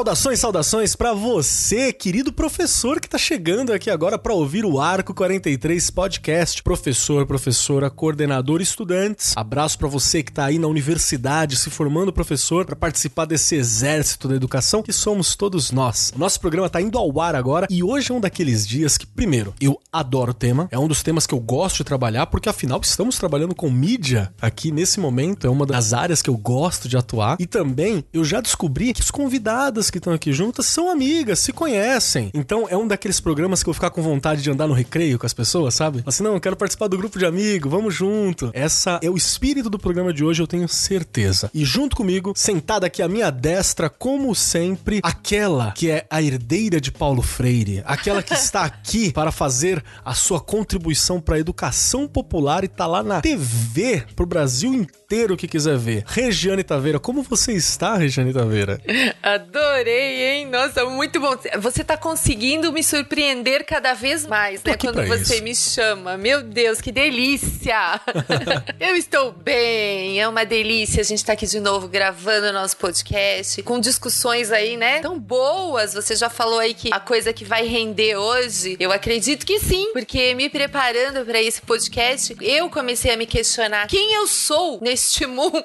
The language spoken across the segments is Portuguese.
Saudações, saudações para você, querido professor que tá chegando aqui agora para ouvir o Arco 43 Podcast. Professor, professora, coordenador, estudantes. Abraço para você que tá aí na universidade se formando professor para participar desse exército da educação que somos todos nós. Nosso programa tá indo ao ar agora e hoje é um daqueles dias que, primeiro, eu adoro o tema, é um dos temas que eu gosto de trabalhar porque afinal estamos trabalhando com mídia aqui nesse momento, é uma das áreas que eu gosto de atuar e também eu já descobri que os convidados que estão aqui juntas são amigas, se conhecem. Então é um daqueles programas que eu vou ficar com vontade de andar no recreio com as pessoas, sabe? Assim, não, eu quero participar do grupo de amigos, vamos junto. Essa é o espírito do programa de hoje, eu tenho certeza. E junto comigo, sentada aqui à minha destra, como sempre, aquela que é a herdeira de Paulo Freire, aquela que está aqui para fazer a sua contribuição para a educação popular e tá lá na TV pro Brasil inteiro que quiser ver. Regiane Taveira, como você está, Regiane Taveira? Adoro adorei, hein? Nossa, muito bom. Você tá conseguindo me surpreender cada vez mais, né? Quando você isso. me chama. Meu Deus, que delícia! Eu estou bem, é uma delícia. A gente tá aqui de novo gravando o nosso podcast, com discussões aí, né? Tão boas. Você já falou aí que a coisa que vai render hoje, eu acredito que sim, porque me preparando para esse podcast, eu comecei a me questionar quem eu sou neste mundo.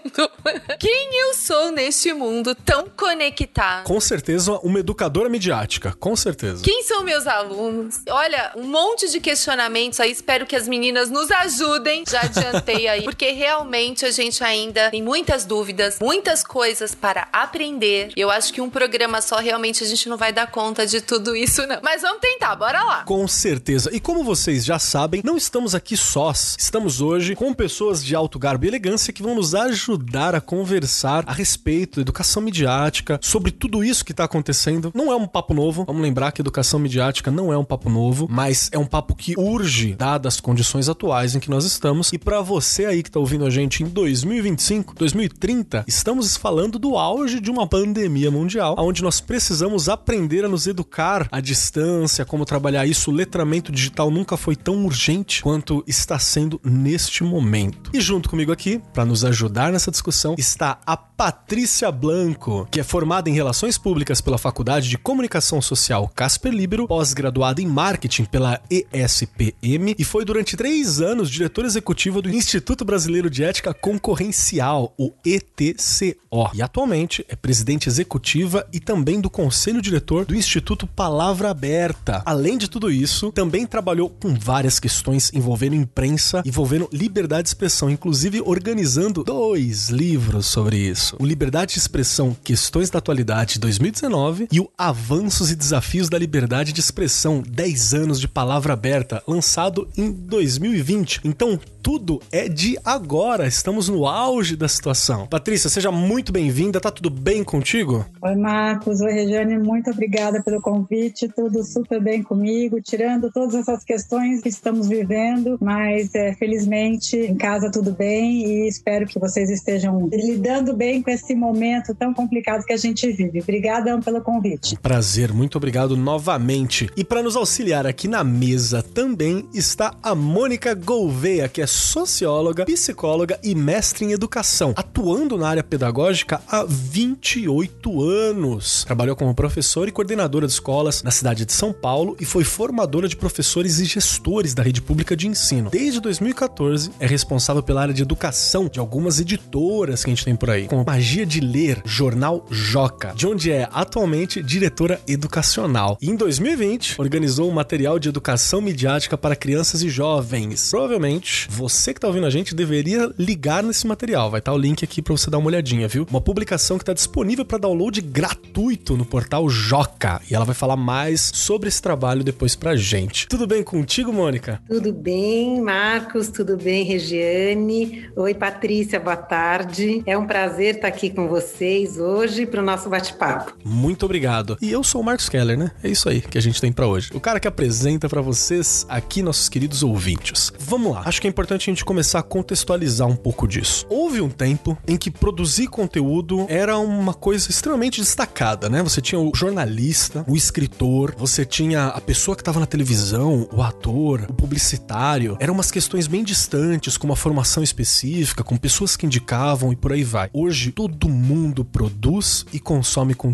quem eu sou neste mundo tão conectado com certeza uma educadora midiática, com certeza. Quem são meus alunos? Olha, um monte de questionamentos aí, espero que as meninas nos ajudem. Já adiantei aí, porque realmente a gente ainda tem muitas dúvidas, muitas coisas para aprender. Eu acho que um programa só realmente a gente não vai dar conta de tudo isso, não. Mas vamos tentar, bora lá. Com certeza. E como vocês já sabem, não estamos aqui sós. Estamos hoje com pessoas de alto garbo e elegância que vão nos ajudar a conversar a respeito da educação midiática, sobre tudo tudo isso que tá acontecendo não é um papo novo. Vamos lembrar que educação midiática não é um papo novo, mas é um papo que urge, dadas as condições atuais em que nós estamos. E para você aí que tá ouvindo a gente em 2025, 2030, estamos falando do auge de uma pandemia mundial, onde nós precisamos aprender a nos educar à distância, como trabalhar isso. O letramento digital nunca foi tão urgente quanto está sendo neste momento. E junto comigo aqui, para nos ajudar nessa discussão, está a Patrícia Blanco, que é formada em Relações Públicas pela Faculdade de Comunicação Social Casper Libero, pós-graduada em Marketing pela ESPM e foi durante três anos diretora executiva do Instituto Brasileiro de Ética Concorrencial, o ETCO. E atualmente é presidente executiva e também do conselho diretor do Instituto Palavra Aberta. Além de tudo isso, também trabalhou com várias questões envolvendo imprensa, envolvendo liberdade de expressão, inclusive organizando dois livros sobre isso. O Liberdade de Expressão, Questões da Atualidade de 2019 e o Avanços e Desafios da Liberdade de Expressão, 10 anos de palavra aberta, lançado em 2020. Então, tudo é de agora. Estamos no auge da situação. Patrícia, seja muito bem-vinda. Tá tudo bem contigo? Oi, Marcos. Oi, Regiane. Muito obrigada pelo convite. Tudo super bem comigo, tirando todas essas questões que estamos vivendo, mas é, felizmente em casa tudo bem e espero que vocês estejam lidando bem com esse momento tão complicado que a gente vive. Obrigada pelo convite. Prazer, muito obrigado novamente. E para nos auxiliar aqui na mesa também está a Mônica Gouveia, que é socióloga, psicóloga e mestre em educação, atuando na área pedagógica há 28 anos. Trabalhou como professora e coordenadora de escolas na cidade de São Paulo e foi formadora de professores e gestores da rede pública de ensino. Desde 2014, é responsável pela área de educação de algumas editoras que a gente tem por aí, como Magia de Ler, Jornal Joca, de onde é atualmente diretora educacional. E em 2020, organizou um material de educação midiática para crianças e jovens. Provavelmente, você que tá ouvindo a gente deveria ligar nesse material. Vai estar tá o link aqui para você dar uma olhadinha, viu? Uma publicação que está disponível para download gratuito no portal Joca. E ela vai falar mais sobre esse trabalho depois pra gente. Tudo bem contigo, Mônica? Tudo bem, Marcos. Tudo bem, Regiane. Oi, Patrícia. Boa tarde. É um prazer estar aqui com vocês hoje para o nosso bate-papo Muito obrigado. E eu sou o Marcos Keller, né? É isso aí que a gente tem para hoje. O cara que apresenta para vocês aqui, nossos queridos ouvintes. Vamos lá. Acho que é importante a gente começar a contextualizar um pouco disso. Houve um tempo em que produzir conteúdo era uma coisa extremamente destacada, né? Você tinha o jornalista, o escritor, você tinha a pessoa que estava na televisão, o ator, o publicitário. Eram umas questões bem distantes, com uma formação específica, com pessoas que indicavam e por aí vai. Hoje, todo mundo produz e consome conteúdo.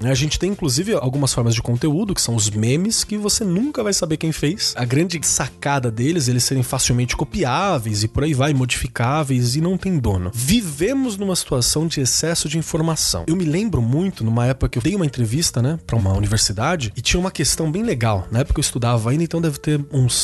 Né? A gente tem, inclusive, algumas formas de conteúdo, que são os memes, que você nunca vai saber quem fez. A grande sacada deles, eles serem facilmente copiáveis e por aí vai, modificáveis e não tem dono. Vivemos numa situação de excesso de informação. Eu me lembro muito, numa época que eu dei uma entrevista, né, pra uma universidade, e tinha uma questão bem legal. Na época eu estudava ainda, então deve ter uns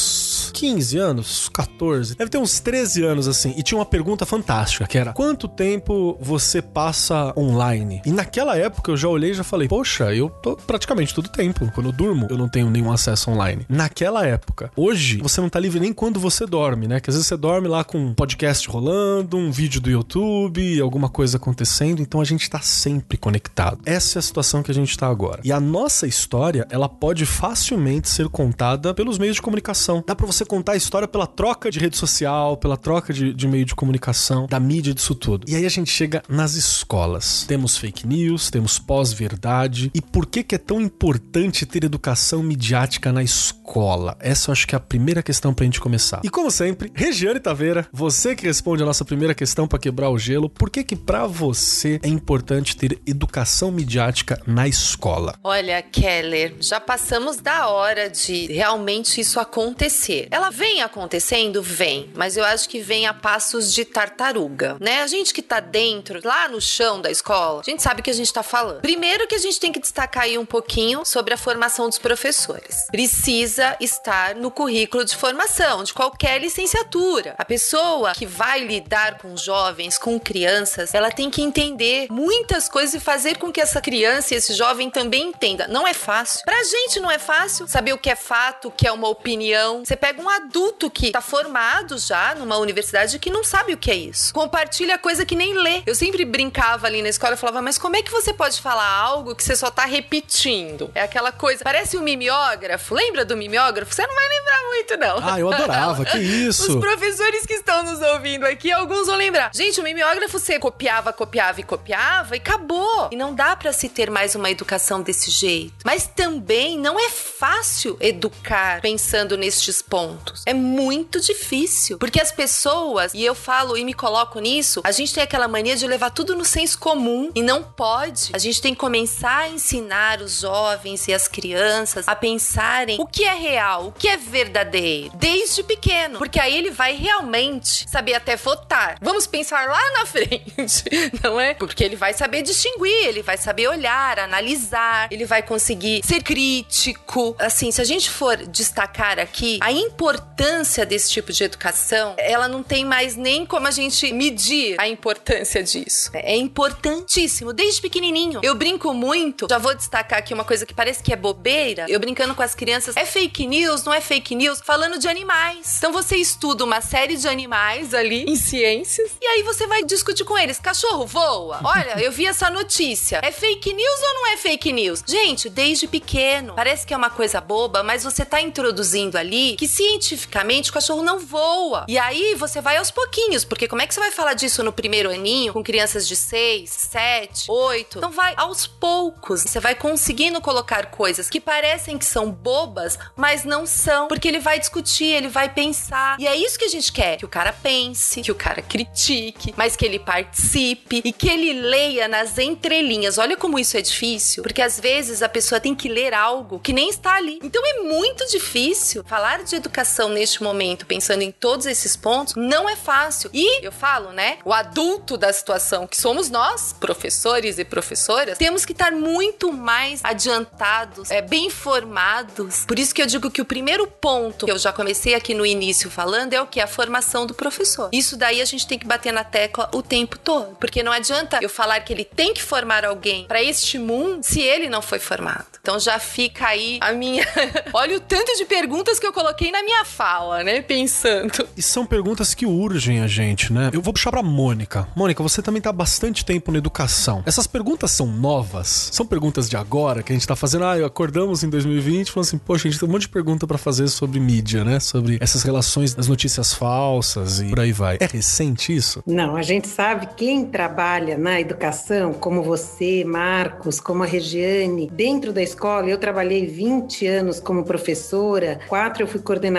15 anos, 14, deve ter uns 13 anos assim. E tinha uma pergunta fantástica, que era: quanto tempo você passa online? E naquela época eu já olhei e já falei: poxa, eu tô praticamente todo tempo. Quando eu durmo, eu não tenho nenhum acesso online. Naquela época. Hoje, você não tá livre nem quando você dorme, né? Que às vezes você dorme lá com um podcast rolando, um vídeo do YouTube, alguma coisa acontecendo, então a gente tá sempre conectado. Essa é a situação que a gente tá agora. E a nossa história, ela pode facilmente ser contada pelos meios de comunicação. Dá para você contar a história pela troca de rede social, pela troca de, de meio de comunicação, da mídia disso tudo. E aí a gente chega nas escolas. Temos fake news, temos pós-verdade. E por que que é tão importante ter educação midiática na escola? Essa eu acho que é a primeira questão pra gente começar. E como sempre, Regiane Taveira, você que responde a nossa primeira questão para quebrar o gelo, por que que para você é importante ter educação midiática na escola? Olha, Keller, já passamos da hora de realmente isso acontecer. Ela vem acontecendo, vem, mas eu acho que vem a passos de tartaruga, né? A gente que tá dentro, lá no chão da escola, a gente sabe o que a gente tá falando. Primeiro que a gente tem que destacar aí um pouquinho sobre a formação dos professores. Precisa estar no currículo de formação de qualquer licenciatura. A pessoa que vai lidar com jovens, com crianças, ela tem que entender muitas coisas e fazer com que essa criança e esse jovem também entenda. Não é fácil. Pra gente não é fácil saber o que é fato, o que é uma opinião. Você pega um adulto que tá formado já numa universidade que não sabe o que é isso. Compartilha coisa que nem lê. Eu sempre brincava ali na escola e falava, mas como é que você pode falar algo que você só tá repetindo? É aquela coisa, parece um mimeógrafo. Lembra do mimeógrafo? Você não vai lembrar muito, não. Ah, eu adorava, que isso. Os professores que estão nos ouvindo aqui, alguns vão lembrar. Gente, o mimeógrafo você copiava, copiava e copiava e acabou. E não dá para se ter mais uma educação desse jeito. Mas também não é fácil educar pensando nestes pontos. É muito difícil. Porque as pessoas, e eu falo e me coloco nisso, a gente tem aquela mania de levar tudo no senso comum e não pode. A gente tem que começar a ensinar os jovens e as crianças a pensarem o que é real, o que é verdadeiro, desde pequeno. Porque aí ele vai realmente saber até votar. Vamos pensar lá na frente, não é? Porque ele vai saber distinguir, ele vai saber olhar, analisar, ele vai conseguir ser crítico. Assim, se a gente for destacar aqui a importância desse tipo de educação, ela não tem mais nem como a gente medir a importância disso. É importantíssimo, desde pequenininho. Eu brinco muito, já vou destacar aqui uma coisa que parece que é bobeira. Eu brincando com as crianças, é fake news, não é fake news? Falando de animais. Então você estuda uma série de animais ali em ciências e aí você vai discutir com eles: cachorro voa? Olha, eu vi essa notícia. É fake news ou não é fake news? Gente, desde pequeno, parece que é uma coisa boba, mas você tá introduzindo ali que cientificamente o cachorro não voa. E aí você vai aos pouquinhos, porque como é que você vai falar disso no primeiro aninho com crianças de 6, 7, 8? Então vai aos poucos. Você vai conseguindo colocar coisas que parecem que são bobas, mas não são, porque ele vai discutir, ele vai pensar. E é isso que a gente quer, que o cara pense, que o cara critique, mas que ele participe e que ele leia nas entrelinhas. Olha como isso é difícil, porque às vezes a pessoa tem que ler algo que nem está ali. Então é muito difícil falar de educação neste momento, pensando em todos esses pontos, não é fácil. E eu falo, né? O adulto da situação, que somos nós, professores e professoras, temos que estar muito mais adiantados, é, bem informados. Por isso que eu digo que o primeiro ponto que eu já comecei aqui no início falando é o que? A formação do professor. Isso daí a gente tem que bater na tecla o tempo todo. Porque não adianta eu falar que ele tem que formar alguém para este mundo se ele não foi formado. Então já fica aí a minha. Olha o tanto de perguntas que eu coloquei na minha fala, né? Pensando. E são perguntas que urgem a gente, né? Eu vou puxar pra Mônica. Mônica, você também tá há bastante tempo na educação. Essas perguntas são novas? São perguntas de agora que a gente tá fazendo? Ah, acordamos em 2020 falando assim, poxa, a gente tem um monte de pergunta para fazer sobre mídia, né? Sobre essas relações das notícias falsas e por aí vai. É recente isso? Não, a gente sabe quem trabalha na educação, como você, Marcos, como a Regiane, dentro da escola, eu trabalhei 20 anos como professora, quatro eu fui coordenadora,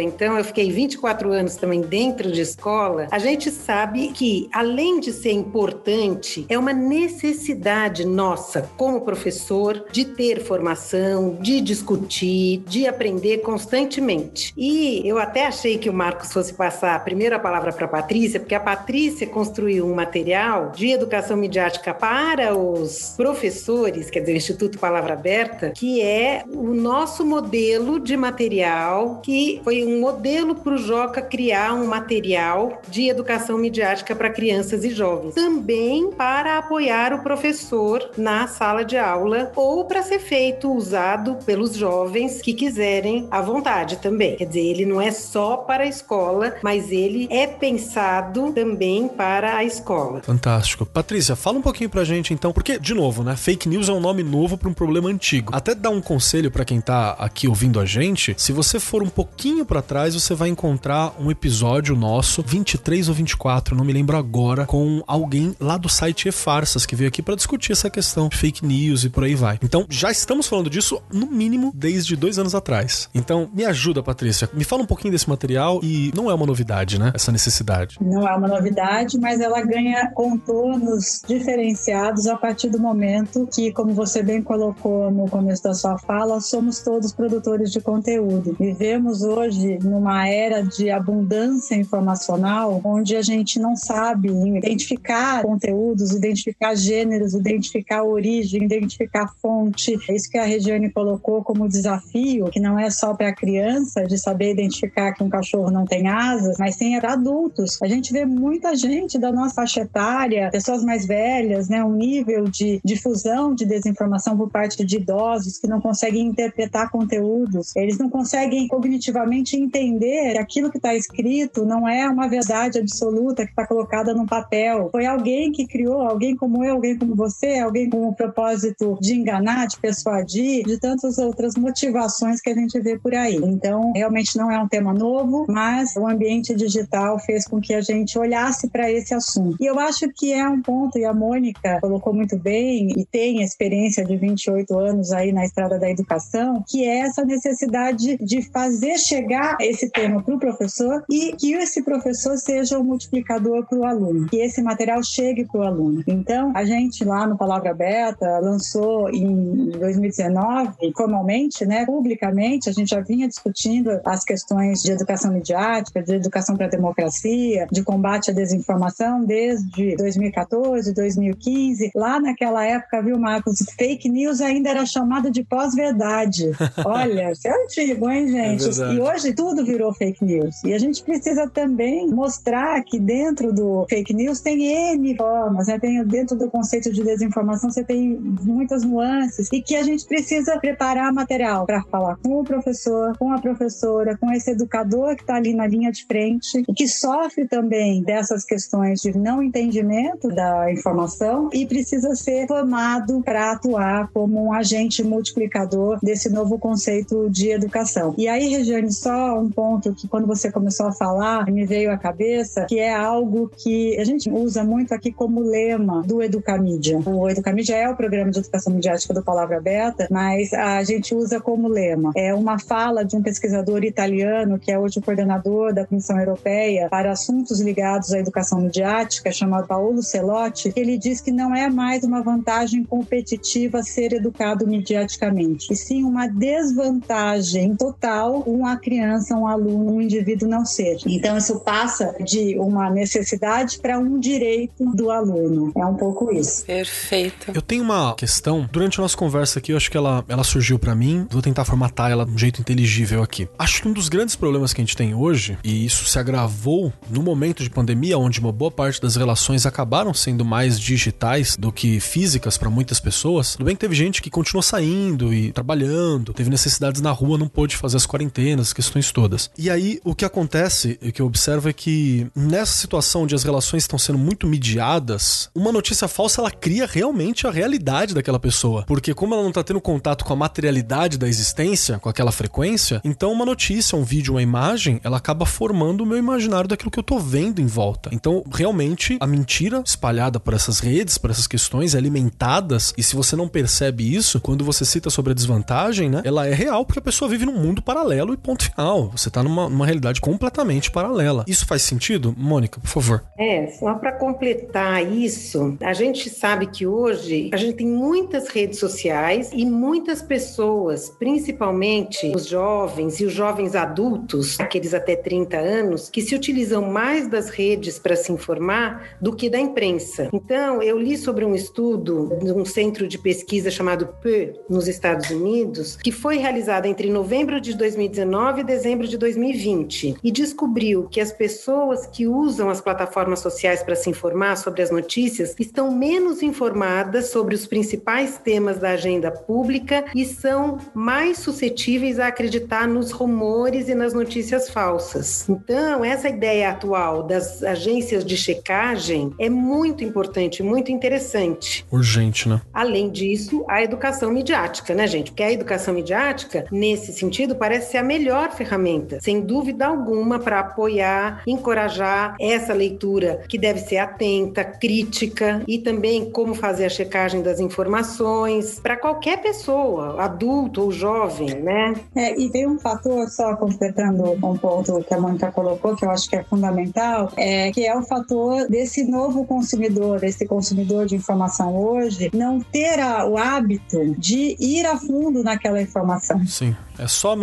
então eu fiquei 24 anos também dentro de escola. A gente sabe que, além de ser importante, é uma necessidade nossa, como professor, de ter formação, de discutir, de aprender constantemente. E eu até achei que o Marcos fosse passar a primeira palavra para a Patrícia, porque a Patrícia construiu um material de educação midiática para os professores, quer dizer, o Instituto Palavra Aberta, que é o nosso modelo de material, que foi um modelo para o Joca criar um material de educação midiática para crianças e jovens. Também para apoiar o professor na sala de aula ou para ser feito, usado pelos jovens que quiserem à vontade também. Quer dizer, ele não é só para a escola, mas ele é pensado também para a escola. Fantástico. Patrícia, fala um pouquinho pra gente então, porque, de novo, né? Fake news é um nome novo para um problema antigo. Até dar um conselho para quem tá aqui ouvindo a gente, se você for um pouquinho para trás, você vai encontrar um episódio nosso, 23 ou 24, não me lembro agora, com alguém lá do site E-Farsas que veio aqui para discutir essa questão de fake news e por aí vai. Então, já estamos falando disso, no mínimo, desde dois anos atrás. Então, me ajuda, Patrícia. Me fala um pouquinho desse material e não é uma novidade, né? Essa necessidade. Não é uma novidade, mas ela ganha contornos diferenciados a partir do momento que, como você bem colocou no começo da sua fala, somos todos produtores de conteúdo. Vivemos hoje numa era de abundância informacional, onde a gente não sabe identificar conteúdos, identificar gêneros, identificar origem, identificar fonte. É isso que a Regiane colocou como desafio, que não é só para a criança de saber identificar que um cachorro não tem asas, mas tem para adultos. A gente vê muita gente da nossa faixa etária, pessoas mais velhas, né, um nível de difusão de desinformação por parte de idosos que não conseguem interpretar conteúdos, eles não conseguem cognitivamente entender que aquilo que está escrito não é uma verdade absoluta que está colocada no papel. Foi alguém que criou, alguém como eu, alguém como você, alguém com o propósito de enganar, de persuadir, de tantas outras motivações que a gente vê por aí. Então, realmente não é um tema novo, mas o ambiente digital fez com que a gente olhasse para esse assunto. E eu acho que é um ponto, e a Mônica colocou muito bem, e tem experiência de 28 anos aí na estrada da educação, que é essa necessidade de fazer chegar esse tema para o professor e que esse professor seja o um multiplicador para o aluno, que esse material chegue para o aluno. Então, a gente lá no Palavra Aberta lançou em 2019, formalmente, né, publicamente, a gente já vinha discutindo as questões de educação midiática, de educação para a democracia, de combate à desinformação desde 2014, 2015. Lá naquela época, viu, Marcos, fake news ainda era chamada de pós-verdade. Olha, isso é antigo, hein, gente? É e hoje tudo virou fake news. E a gente precisa também mostrar que dentro do fake news tem N formas, né? Tem dentro do conceito de desinformação você tem muitas nuances e que a gente precisa preparar material para falar com o professor, com a professora, com esse educador que está ali na linha de frente e que sofre também dessas questões de não entendimento da informação e precisa ser formado para atuar como um agente multiplicador desse novo conceito de educação. E aí, Regiane, só um ponto que quando você começou a falar me veio à cabeça, que é algo que a gente usa muito aqui como lema do Educamídia. O Educamídia é o programa de educação midiática do Palavra Aberta, mas a gente usa como lema. É uma fala de um pesquisador italiano que é hoje o coordenador da Comissão Europeia para assuntos ligados à educação midiática, chamado Paulo Celotti, que ele diz que não é mais uma vantagem competitiva ser educado midiaticamente, e sim uma desvantagem total uma criança, um aluno, um indivíduo não ser. Então isso passa de uma necessidade para um direito do aluno. É um pouco isso. Perfeito. Eu tenho uma questão, durante a nossa conversa aqui, eu acho que ela, ela surgiu para mim, vou tentar formatar ela de um jeito inteligível aqui. Acho que um dos grandes problemas que a gente tem hoje, e isso se agravou no momento de pandemia, onde uma boa parte das relações acabaram sendo mais digitais do que físicas para muitas pessoas. Tudo bem que teve gente que continuou saindo e trabalhando, teve necessidades na rua, não pôde fazer as quarentenas, as questões todas. E aí o que acontece, o que eu observo é que nessa situação onde as relações estão sendo muito mediadas, uma notícia falsa ela cria realmente a realidade daquela pessoa, porque como ela não tá tendo contato com a materialidade da existência, com aquela frequência, então uma notícia, um vídeo, uma imagem, ela acaba formando o meu imaginário daquilo que eu tô vendo em volta. Então, realmente, a mentira espalhada por essas redes, por essas questões alimentadas, e se você não percebe isso, quando você cita sobre a desvantagem, né, ela é real porque a pessoa vive num mundo paralelo e ponto final. Você tá numa, numa realidade completamente paralela. Isso faz sentido? Mônica, por favor. É, só para completar isso, a gente sabe que hoje a gente tem muitas redes sociais e muitas pessoas, principalmente os jovens e os jovens adultos, aqueles até 30 anos, que se utilizam mais das redes para se informar do que da imprensa. Então, eu li sobre um estudo de um centro de pesquisa chamado PE nos Estados Unidos, que foi realizado entre novembro de 2019 e dezembro de 2020, e descobriu que as pessoas que usam as plataformas sociais para se informar sobre as notícias estão menos informadas sobre os principais temas da agenda pública e são mais suscetíveis a acreditar nos rumores e nas notícias falsas. Então, essa ideia atual das agências de checagem é muito importante, muito interessante. Urgente, né? Além disso, a educação midiática, né, gente? Porque a educação midiática, nesse sentido, parece ser a melhor ferramenta, sem dúvida alguma, para apoiar, encorajar essa leitura que deve ser atenta, crítica e também como fazer a checagem das informações para qualquer pessoa, adulto ou jovem, né? É, e tem um fator, só completando um ponto que a Mônica colocou, que eu acho que é fundamental, é, que é o fator desse novo consumidor, esse consumidor de informação hoje, não ter o hábito de ir a fundo naquela informação. Sim. É só a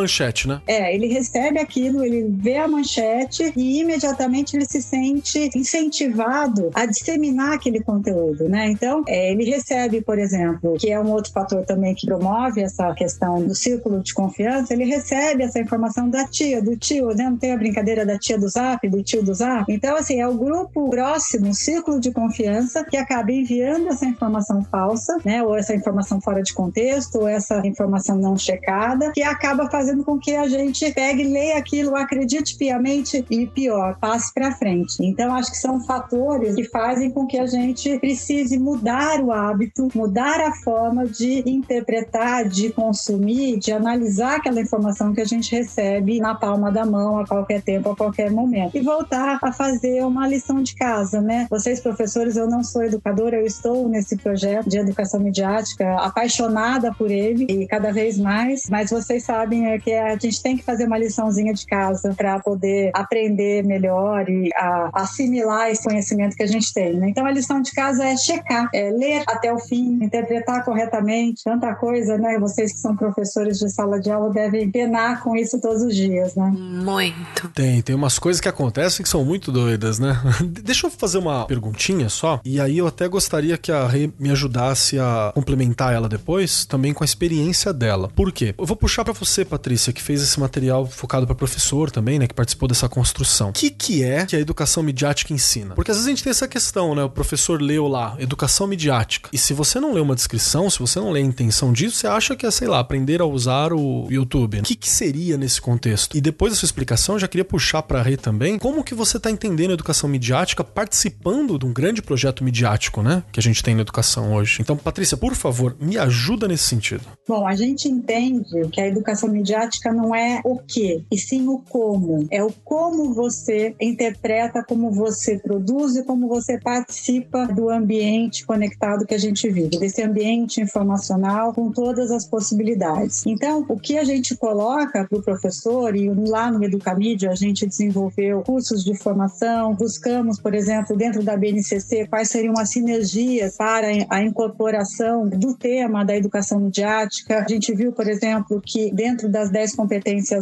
manchete, né? É, ele recebe aquilo, ele vê a manchete e imediatamente ele se sente incentivado a disseminar aquele conteúdo, né? Então, é, ele recebe, por exemplo, que é um outro fator também que promove essa questão do círculo de confiança, ele recebe essa informação da tia, do tio, né? Não tem a brincadeira da tia do zap, do tio do zap. Então, assim, é o grupo próximo, o círculo de confiança, que acaba enviando essa informação falsa, né? Ou essa informação fora de contexto, ou essa informação não checada, que acaba fazendo com que a gente pegue, leia aquilo, acredite piamente e pior, passe para frente. Então, acho que são fatores que fazem com que a gente precise mudar o hábito, mudar a forma de interpretar, de consumir, de analisar aquela informação que a gente recebe na palma da mão a qualquer tempo, a qualquer momento. E voltar a fazer uma lição de casa, né? Vocês, professores, eu não sou educadora, eu estou nesse projeto de educação midiática, apaixonada por ele e cada vez mais, mas vocês sabem é que a gente tem que fazer uma liçãozinha de casa para poder aprender melhor e assimilar esse conhecimento que a gente tem. Né? Então a lição de casa é checar, é ler até o fim, interpretar corretamente, tanta coisa, né? Vocês que são professores de sala de aula devem penar com isso todos os dias, né? Muito. Tem, tem umas coisas que acontecem que são muito doidas, né? Deixa eu fazer uma perguntinha só, e aí eu até gostaria que a Rê me ajudasse a complementar ela depois, também com a experiência dela. Por quê? Eu vou puxar para você, Patrícia, que fez esse material focado para professor também, né, que participou dessa construção. O que, que é que a educação midiática ensina? Porque às vezes a gente tem essa questão, né? O professor leu lá, educação midiática. E se você não lê uma descrição, se você não lê a intenção disso, você acha que é, sei lá, aprender a usar o YouTube. O que, que seria nesse contexto? E depois da sua explicação, eu já queria puxar para a Rê também, como que você está entendendo a educação midiática participando de um grande projeto midiático, né? Que a gente tem na educação hoje. Então, Patrícia, por favor, me ajuda nesse sentido. Bom, a gente entende que a educação educação midiática não é o que, e sim o como. É o como você interpreta, como você produz e como você participa do ambiente conectado que a gente vive, desse ambiente informacional com todas as possibilidades. Então, o que a gente coloca para o professor, e lá no Educamídia a gente desenvolveu cursos de formação, buscamos, por exemplo, dentro da BNCC, quais seriam as sinergias para a incorporação do tema da educação midiática. A gente viu, por exemplo, que dentro das 10 competências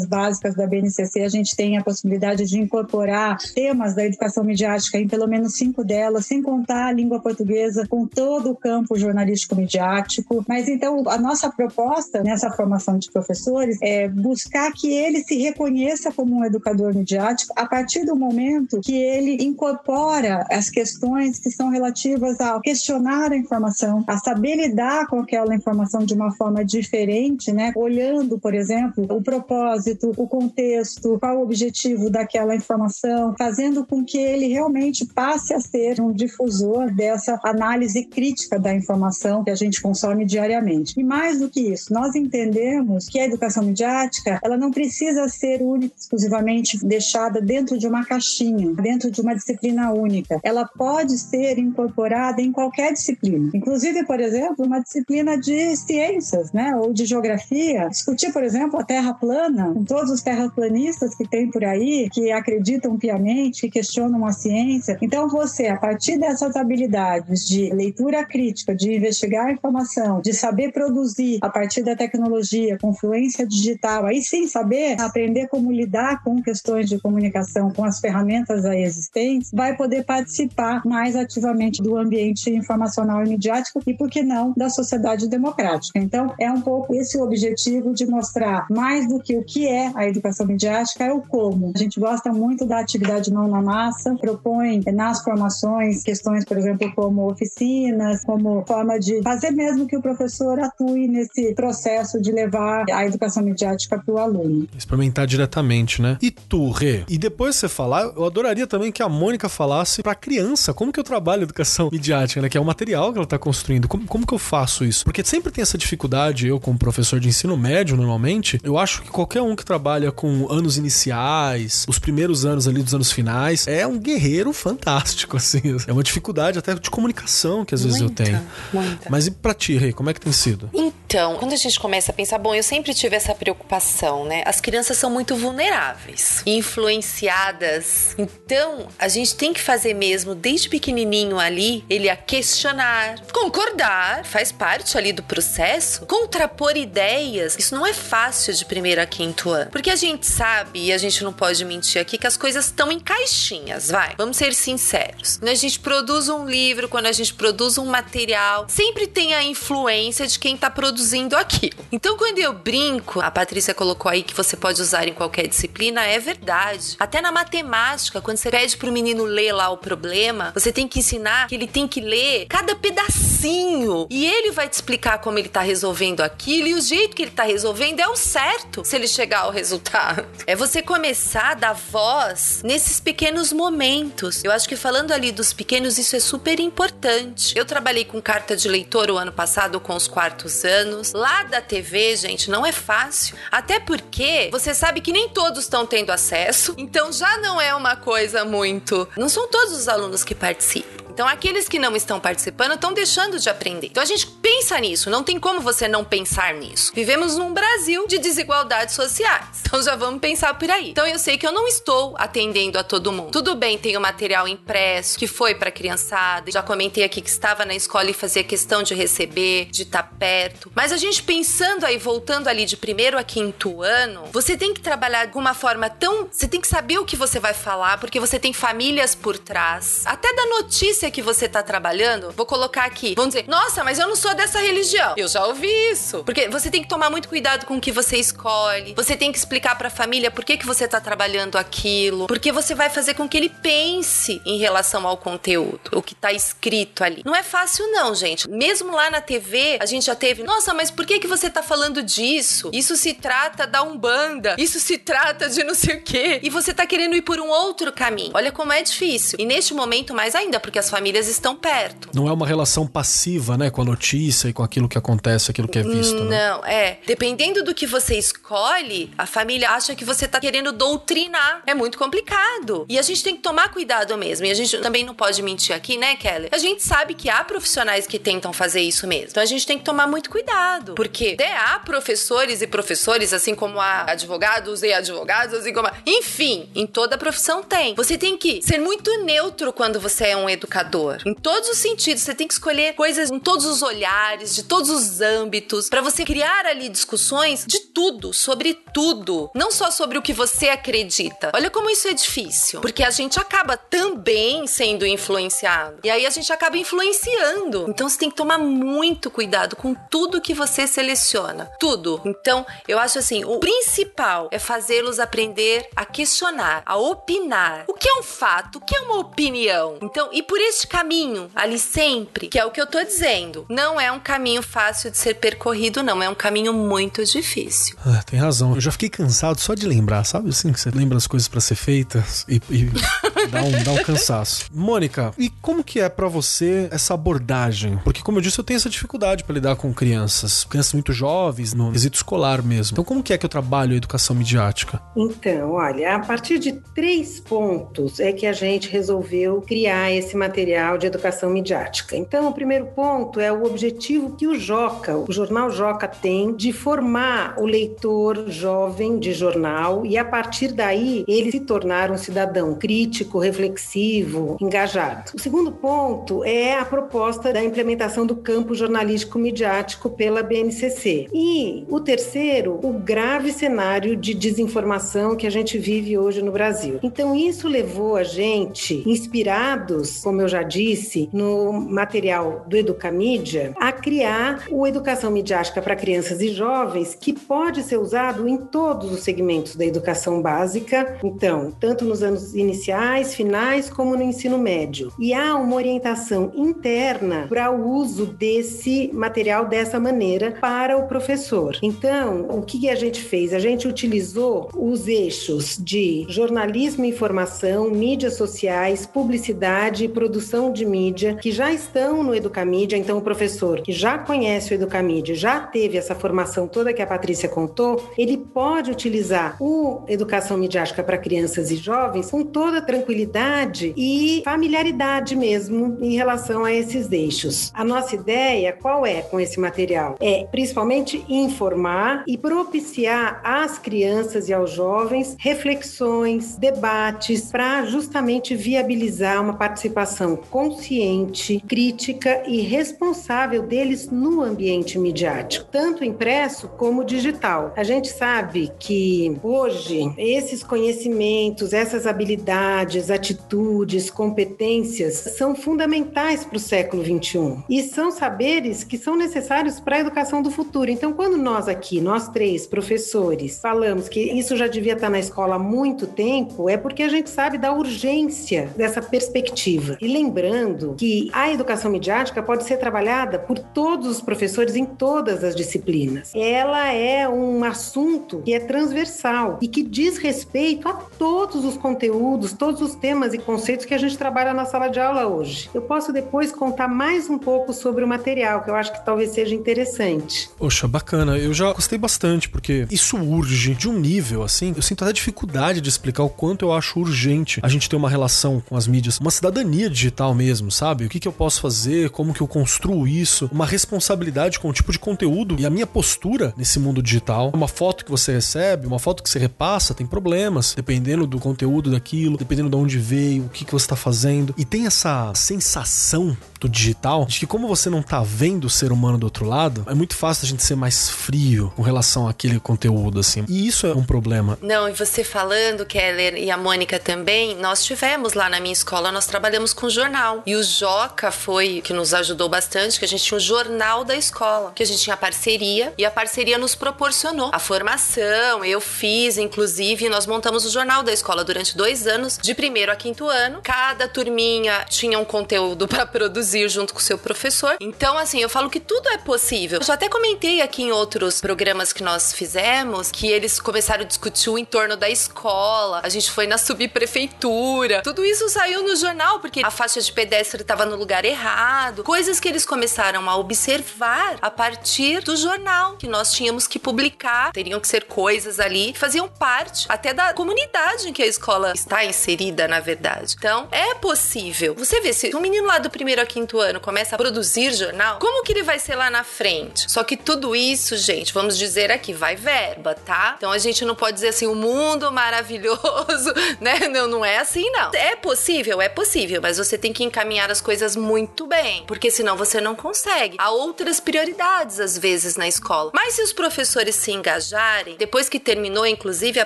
básicas da BNCC, a gente tem a possibilidade de incorporar temas da educação midiática em pelo menos cinco delas, sem contar a língua portuguesa com todo o campo jornalístico midiático. Mas então, a nossa proposta nessa formação de professores é buscar que ele se reconheça como um educador midiático a partir do momento que ele incorpora as questões que são relativas ao questionar a informação, a saber lidar com aquela informação de uma forma diferente, né? Olhando, por exemplo, o propósito, o contexto, qual o objetivo daquela informação, fazendo com que ele realmente passe a ser um difusor dessa análise crítica da informação que a gente consome diariamente. E mais do que isso, nós entendemos que a educação midiática, ela não precisa ser única exclusivamente deixada dentro de uma caixinha, dentro de uma disciplina única. Ela pode ser incorporada em qualquer disciplina. Inclusive, por exemplo, uma disciplina de ciências, né, ou de geografia. Discutir, por exemplo, a Terra plana, com todos os terraplanistas que tem por aí, que acreditam piamente, que questionam a ciência. Então, você, a partir dessas habilidades de leitura crítica, de investigar informação, de saber produzir a partir da tecnologia, com fluência digital, aí sim saber aprender como lidar com questões de comunicação, com as ferramentas aí existentes, vai poder participar mais ativamente do ambiente informacional e midiático e, por que não, da sociedade democrática. Então, é um pouco esse o objetivo de mostrar mais que o que é a educação midiática, é o como. A gente gosta muito da atividade mão na massa, propõe nas formações questões, por exemplo, como oficinas, como forma de fazer mesmo que o professor atue nesse processo de levar a educação midiática para o aluno. Experimentar diretamente, né? E tu, Rê? E depois você falar, eu adoraria também que a Mônica falasse para a criança como que eu trabalho educação midiática, né? Que é o material que ela está construindo. Como, como que eu faço isso? Porque sempre tem essa dificuldade, eu como professor de ensino médio, normalmente, eu acho que qualquer um que trabalha com anos iniciais, os primeiros anos ali dos anos finais, é um guerreiro fantástico, assim. É uma dificuldade até de comunicação que às vezes muita, eu tenho. Muita. Mas e pra ti, Rei, como é que tem sido? Então, quando a gente começa a pensar, bom, eu sempre tive essa preocupação, né? As crianças são muito vulneráveis, influenciadas. Então, a gente tem que fazer mesmo, desde pequenininho ali, ele a questionar, concordar, faz parte ali do processo, contrapor ideias. Isso não é fácil de primeiro a quinto ano. Porque a gente sabe, e a gente não pode mentir aqui, que as coisas estão em caixinhas, vai. Vamos ser sinceros. Quando a gente produz um livro, quando a gente produz um material, sempre tem a influência de quem está produzindo aquilo. Então, quando eu brinco, a Patrícia colocou aí que você pode usar em qualquer disciplina, é verdade. Até na matemática, quando você pede pro menino ler lá o problema, você tem que ensinar que ele tem que ler cada pedacinho. E ele vai te explicar como ele tá resolvendo aquilo e o jeito que ele tá resolvendo é o certo se ele chegar ao resultado. É você começar a dar voz nesses pequenos momentos. Eu acho que falando ali dos pequenos, isso é super importante. Eu trabalhei com carta de leitor o ano passado com os quartos anos. Lá da TV, gente, não é fácil. Até porque você sabe que nem todos estão tendo acesso. Então já não é uma coisa muito. Não são todos os alunos que participam. Então, aqueles que não estão participando estão deixando de aprender. Então, a gente pensa nisso, não tem como você não pensar nisso. Vivemos num Brasil de desigualdades sociais. Então, já vamos pensar por aí. Então, eu sei que eu não estou atendendo a todo mundo. Tudo bem, tem o material impresso que foi para criançada. Já comentei aqui que estava na escola e fazia questão de receber, de estar tá perto. Mas a gente pensando aí, voltando ali de primeiro a quinto ano, você tem que trabalhar de uma forma tão. Você tem que saber o que você vai falar, porque você tem famílias por trás. Até da notícia que você tá trabalhando, vou colocar aqui. Vão dizer, nossa, mas eu não sou dessa religião. Eu já ouvi isso. Porque você tem que tomar muito cuidado com o que você escolhe. Você tem que explicar pra família por que, que você tá trabalhando aquilo. Porque você vai fazer com que ele pense em relação ao conteúdo, o que tá escrito ali. Não é fácil, não, gente. Mesmo lá na TV, a gente já teve, nossa, mas por que, que você tá falando disso? Isso se trata da Umbanda. Isso se trata de não sei o quê. E você tá querendo ir por um outro caminho. Olha como é difícil. E neste momento, mais ainda, porque as famílias estão perto. Não é uma relação passiva, né, com a notícia e com aquilo que acontece, aquilo que é visto. Né? Não, né? é. Dependendo do que você escolhe, a família acha que você tá querendo doutrinar. É muito complicado. E a gente tem que tomar cuidado mesmo. E a gente também não pode mentir aqui, né, Kelly? A gente sabe que há profissionais que tentam fazer isso mesmo. Então a gente tem que tomar muito cuidado. Porque até há professores e professores, assim como há advogados e advogados, assim como. Enfim, em toda profissão tem. Você tem que ser muito neutro quando você é um educador Em todos os sentidos, você tem que escolher coisas em todos os olhares, de todos os âmbitos, para você criar ali discussões de tudo, sobre tudo, não só sobre o que você acredita. Olha como isso é difícil, porque a gente acaba também sendo influenciado. E aí a gente acaba influenciando. Então você tem que tomar muito cuidado com tudo que você seleciona, tudo. Então, eu acho assim, o principal é fazê-los aprender a questionar, a opinar. O que é um fato? O que é uma opinião? Então, e por este caminho, ali sempre, que é o que eu tô dizendo, não é um caminho fácil de ser percorrido, não, é um caminho muito difícil. Ah, tem razão. Eu já fiquei cansado só de lembrar, sabe assim, que você lembra as coisas para ser feitas e, e dá, um, dá um cansaço. Mônica, e como que é para você essa abordagem? Porque, como eu disse, eu tenho essa dificuldade para lidar com crianças, crianças muito jovens, no quesito escolar mesmo. Então, como que é que eu trabalho a educação midiática? Então, olha, a partir de três pontos é que a gente resolveu criar esse material de educação midiática. Então, o primeiro ponto é o objetivo que o Joca, o jornal Joca tem de formar o leitor jovem de jornal e a partir daí ele se tornar um cidadão crítico, reflexivo, engajado. O segundo ponto é a proposta da implementação do campo jornalístico midiático pela BNCC. E o terceiro, o grave cenário de desinformação que a gente vive hoje no Brasil. Então isso levou a gente, inspirados, como eu já disse, no material do Educamídia, a criar o Educação Midiática para Crianças e Jovens, que pode ser usado em todos os segmentos da educação básica, então, tanto nos anos iniciais, finais, como no ensino médio. E há uma orientação interna para o uso desse material dessa maneira para o professor. Então, o que a gente fez? A gente utilizou os eixos de jornalismo e informação, mídias sociais, publicidade e produção de mídia, que já estão no Educamídia. Então, o professor que já conhece o Educamídia, já teve essa formação toda que a Patrícia contou, ele pode utilizar o Educação Midiática para Crianças e Jovens com toda tranquilidade e familiaridade mesmo em relação a esses eixos. A nossa ideia, qual é com esse material? É principalmente informar e propiciar às crianças e aos jovens reflexões, debates, para justamente viabilizar uma participação consciente, crítica e responsável deles no ambiente midiático, tanto impresso como digital. A gente sabe que hoje esses conhecimentos, essas habilidades, atitudes, competências são fundamentais para o século 21 e são saberes que são necessários para a educação do futuro. Então, quando nós aqui, nós três professores, falamos que isso já devia estar na escola há muito tempo, é porque a gente sabe da urgência dessa perspectiva. E lembrando que a educação midiática pode ser trabalhada por todos os professores em todas as disciplinas. Ela é um assunto que é transversal e que diz respeito a todos os conteúdos, todos os temas e conceitos que a gente trabalha na sala de aula hoje. Eu posso depois contar mais um pouco sobre o material, que eu acho que talvez seja interessante. Poxa, bacana. Eu já gostei bastante, porque isso urge de um nível, assim. Eu sinto até dificuldade de explicar o quanto eu acho urgente a gente ter uma relação com as mídias, uma cidadania digital mesmo, sabe? O que, que eu posso fazer, como que eu construo isso, uma responsabilidade com o tipo de conteúdo e a minha postura nesse mundo digital. Uma foto que você recebe, uma foto que você repassa, tem problemas, dependendo do conteúdo daquilo, dependendo de onde veio, o que, que você está fazendo. E tem essa sensação do digital, de que como você não tá vendo o ser humano do outro lado, é muito fácil a gente ser mais frio com relação àquele conteúdo, assim. E isso é um problema. Não, e você falando, Keller e a Mônica também, nós tivemos lá na minha escola, nós trabalhamos com jornal. E o Joca foi que nos ajudou bastante, que a gente tinha o jornal da escola, que a gente tinha parceria, e a parceria nos proporcionou a formação, eu fiz, inclusive, nós montamos o jornal da escola durante dois anos, de primeiro a quinto ano. Cada turminha tinha um conteúdo para produzir junto com o seu professor. Então, assim, eu falo que tudo é possível. Eu já até comentei aqui em outros programas que nós fizemos que eles começaram a discutir o entorno da escola. A gente foi na subprefeitura. Tudo isso saiu no jornal porque a faixa de pedestre estava no lugar errado. Coisas que eles começaram a observar a partir do jornal que nós tínhamos que publicar. Teriam que ser coisas ali que faziam parte até da comunidade em que a escola está inserida. na verdade. Então, é possível. Você vê, se um menino lá do primeiro ao quinto ano começa a produzir jornal, como que ele vai ser lá na frente? Só que tudo isso, gente, vamos dizer aqui, vai verba, tá? Então a gente não pode dizer assim, o mundo maravilhoso, né? Não, não é assim, não. É possível? É possível, mas você tem que encaminhar as coisas muito bem, porque senão você não consegue. Há outras prioridades, às vezes, na escola. Mas se os professores se engajarem, depois que terminou, inclusive, a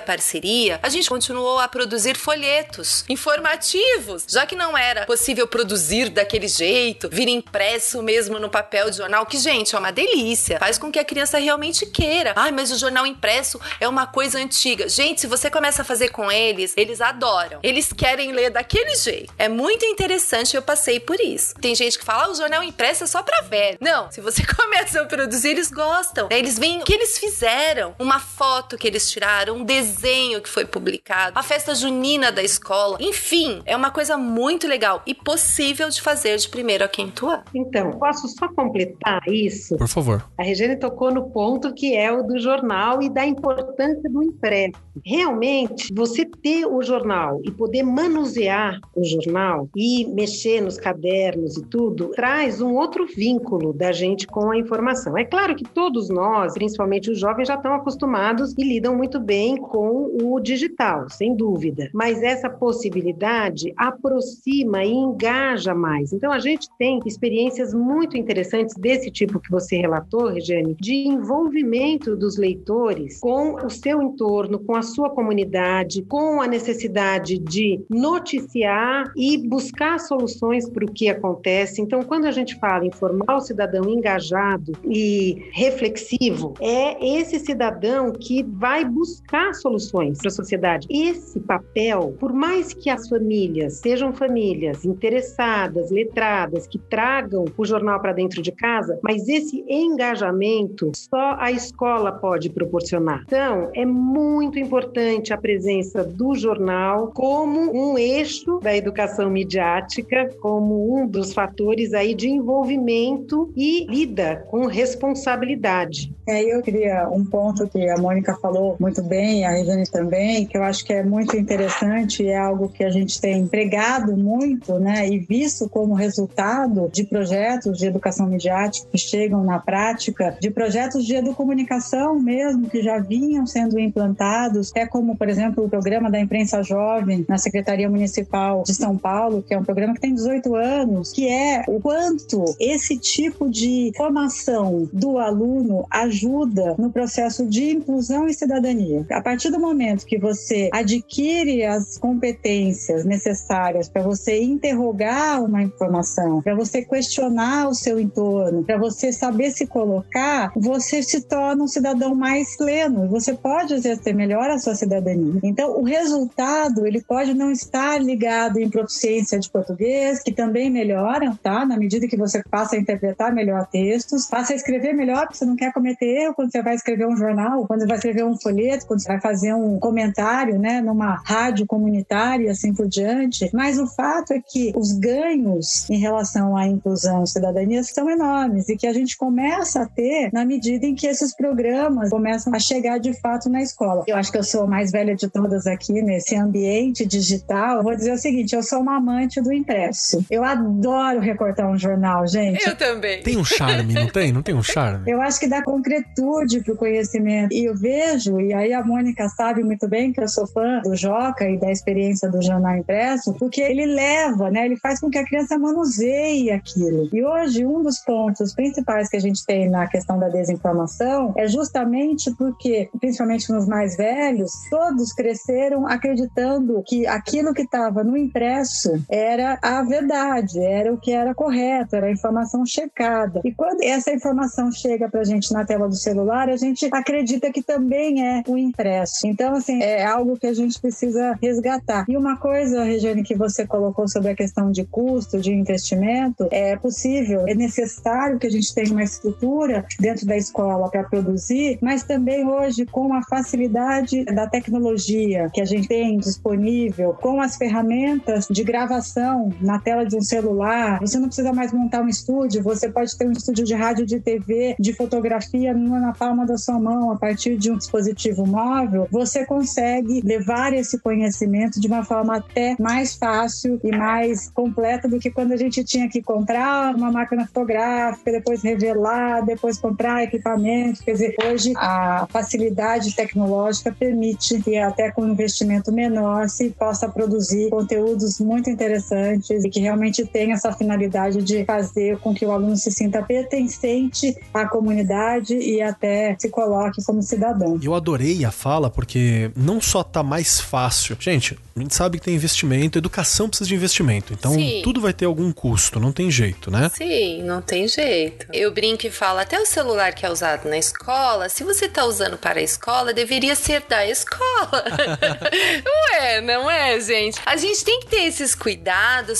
parceria, a gente continuou a produzir folhetos informativos, já que não era possível produzir daquele jeito, vir impresso mesmo no papel de jornal, que, gente, é uma delícia. Faz com que a criança realmente queira. Ai, mas o jornal impresso é uma coisa antiga. Gente, se você começa a fazer com eles, eles adoram. Eles querem ler daquele jeito. É muito interessante, eu passei por isso. Tem gente que fala, ah, o jornal impresso é só pra velho. Não, se você começa a produzir, eles gostam. Eles veem o que eles fizeram, uma foto que eles tiraram, um desenho que foi publicado, a festa junina da escola. Enfim, é uma coisa muito legal e possível de fazer de primeiro a quinto ano. Então, posso só completar isso? Por favor. A Regiane tocou no ponto que é o do jornal e da importância do impresso. Realmente, você ter o jornal e poder manusear o jornal e mexer nos cadernos e tudo, traz um outro vínculo da gente com a informação. É claro que todos nós, principalmente os jovens, já estão acostumados e lidam muito bem com o digital, sem dúvida. Mas essa possibilidade aproxima e engaja mais. Então, a gente tem experiências muito interessantes desse tipo que você relatou, Regiane, de envolvimento dos leitores com o seu entorno, com a sua comunidade, com a necessidade de noticiar e buscar soluções para o que acontece. Então, quando a gente fala em formar o cidadão engajado e reflexivo, é esse cidadão que vai buscar soluções para a sociedade. Esse papel, por mais que as famílias sejam famílias interessadas, letradas, que tragam o jornal para dentro de casa, mas esse engajamento só a escola pode proporcionar. Então, é muito importante a presença do jornal como um eixo da educação midiática, como um dos fatores aí de envolvimento e lida com responsabilidade. É, eu queria um ponto que a Mônica falou muito bem, a Regiane também, que eu acho que é muito interessante é algo que a gente tem pregado muito, né, e visto como resultado de projetos de educação midiática que chegam na prática, de projetos de educomunicação mesmo que já vinham sendo implantados, é como, por exemplo, o programa da imprensa jovem na Secretaria Municipal de São Paulo, que é um programa que tem 18 anos, que é o quanto esse tipo de formação do aluno ajuda no processo de inclusão e cidadania. A partir do momento que você adquire as competências necessárias para você interrogar uma informação, para você questionar o seu entorno, para você saber se colocar, você se torna um cidadão mais pleno. Você pode exercer melhor a sua cidadania. Então, o resultado ele pode não estar ligado em proficiência de português, que também melhora, tá? Na medida que você passa a interpretar melhor textos, passa a escrever melhor, porque você não quer cometer erro quando você vai escrever um jornal, quando você vai escrever um folheto, quando você vai fazer um comentário, né, numa rádio comunitária e assim por diante. Mas o fato é que os ganhos em relação à inclusão e cidadania são enormes e que a gente começa a ter na medida em que esses programas começam a chegar de fato na escola. Eu acho que eu sou a mais velha de todas aqui nesse ambiente digital. Vou dizer o seguinte, eu sou uma amante do impresso. Eu adoro recortar um jornal, gente. Eu também. Tem um charme, não tem? Não tem um charme? Eu acho que dá concretude para o conhecimento. E eu vejo, e aí a Mônica sabe muito bem que eu sou fã do Joca e da experiência do jornal impresso, porque ele leva, né? Ele faz com que a criança manuseie aquilo. E hoje, um dos pontos principais que a gente tem na questão da desinformação é justamente porque, principalmente nos mais velhos, todos cresceram acreditando que aquilo que estava no impresso era a verdade, era o que era correto, era a informação checada. E quando essa informação chega para a gente na tela do celular, a gente acredita que também é o impresso. Então, assim, é algo que a gente precisa resgatar. E uma coisa, Regiane, que você colocou sobre a questão de custo, de investimento, é possível, é necessário que a gente tenha uma estrutura dentro da escola para produzir, mas também hoje, com a facilidade da tecnologia que a gente tem disponível, com as ferramentas de gravação na tela de um celular, você não precisa mais montar um estúdio, você pode ter um estúdio de rádio, de TV, de fotografia na palma da sua mão, a partir de um dispositivo móvel, você consegue levar esse conhecimento de uma uma forma até mais fácil e mais completa do que quando a gente tinha que comprar uma máquina fotográfica, depois revelar, depois comprar equipamento. Quer dizer, hoje a facilidade tecnológica permite que até com um investimento menor se possa produzir conteúdos muito interessantes e que realmente tenha essa finalidade de fazer com que o aluno se sinta pertencente à comunidade e até se coloque como cidadão. Eu adorei a fala porque não só tá mais fácil. Gente, a gente sabe que tem investimento, educação precisa de investimento. Então Sim. tudo vai ter algum custo, não tem jeito, né? Sim, não tem jeito. Eu brinco e falo, até o celular que é usado na escola, se você tá usando para a escola, deveria ser da escola. Ué, não é, gente? A gente tem que ter esses cuidados,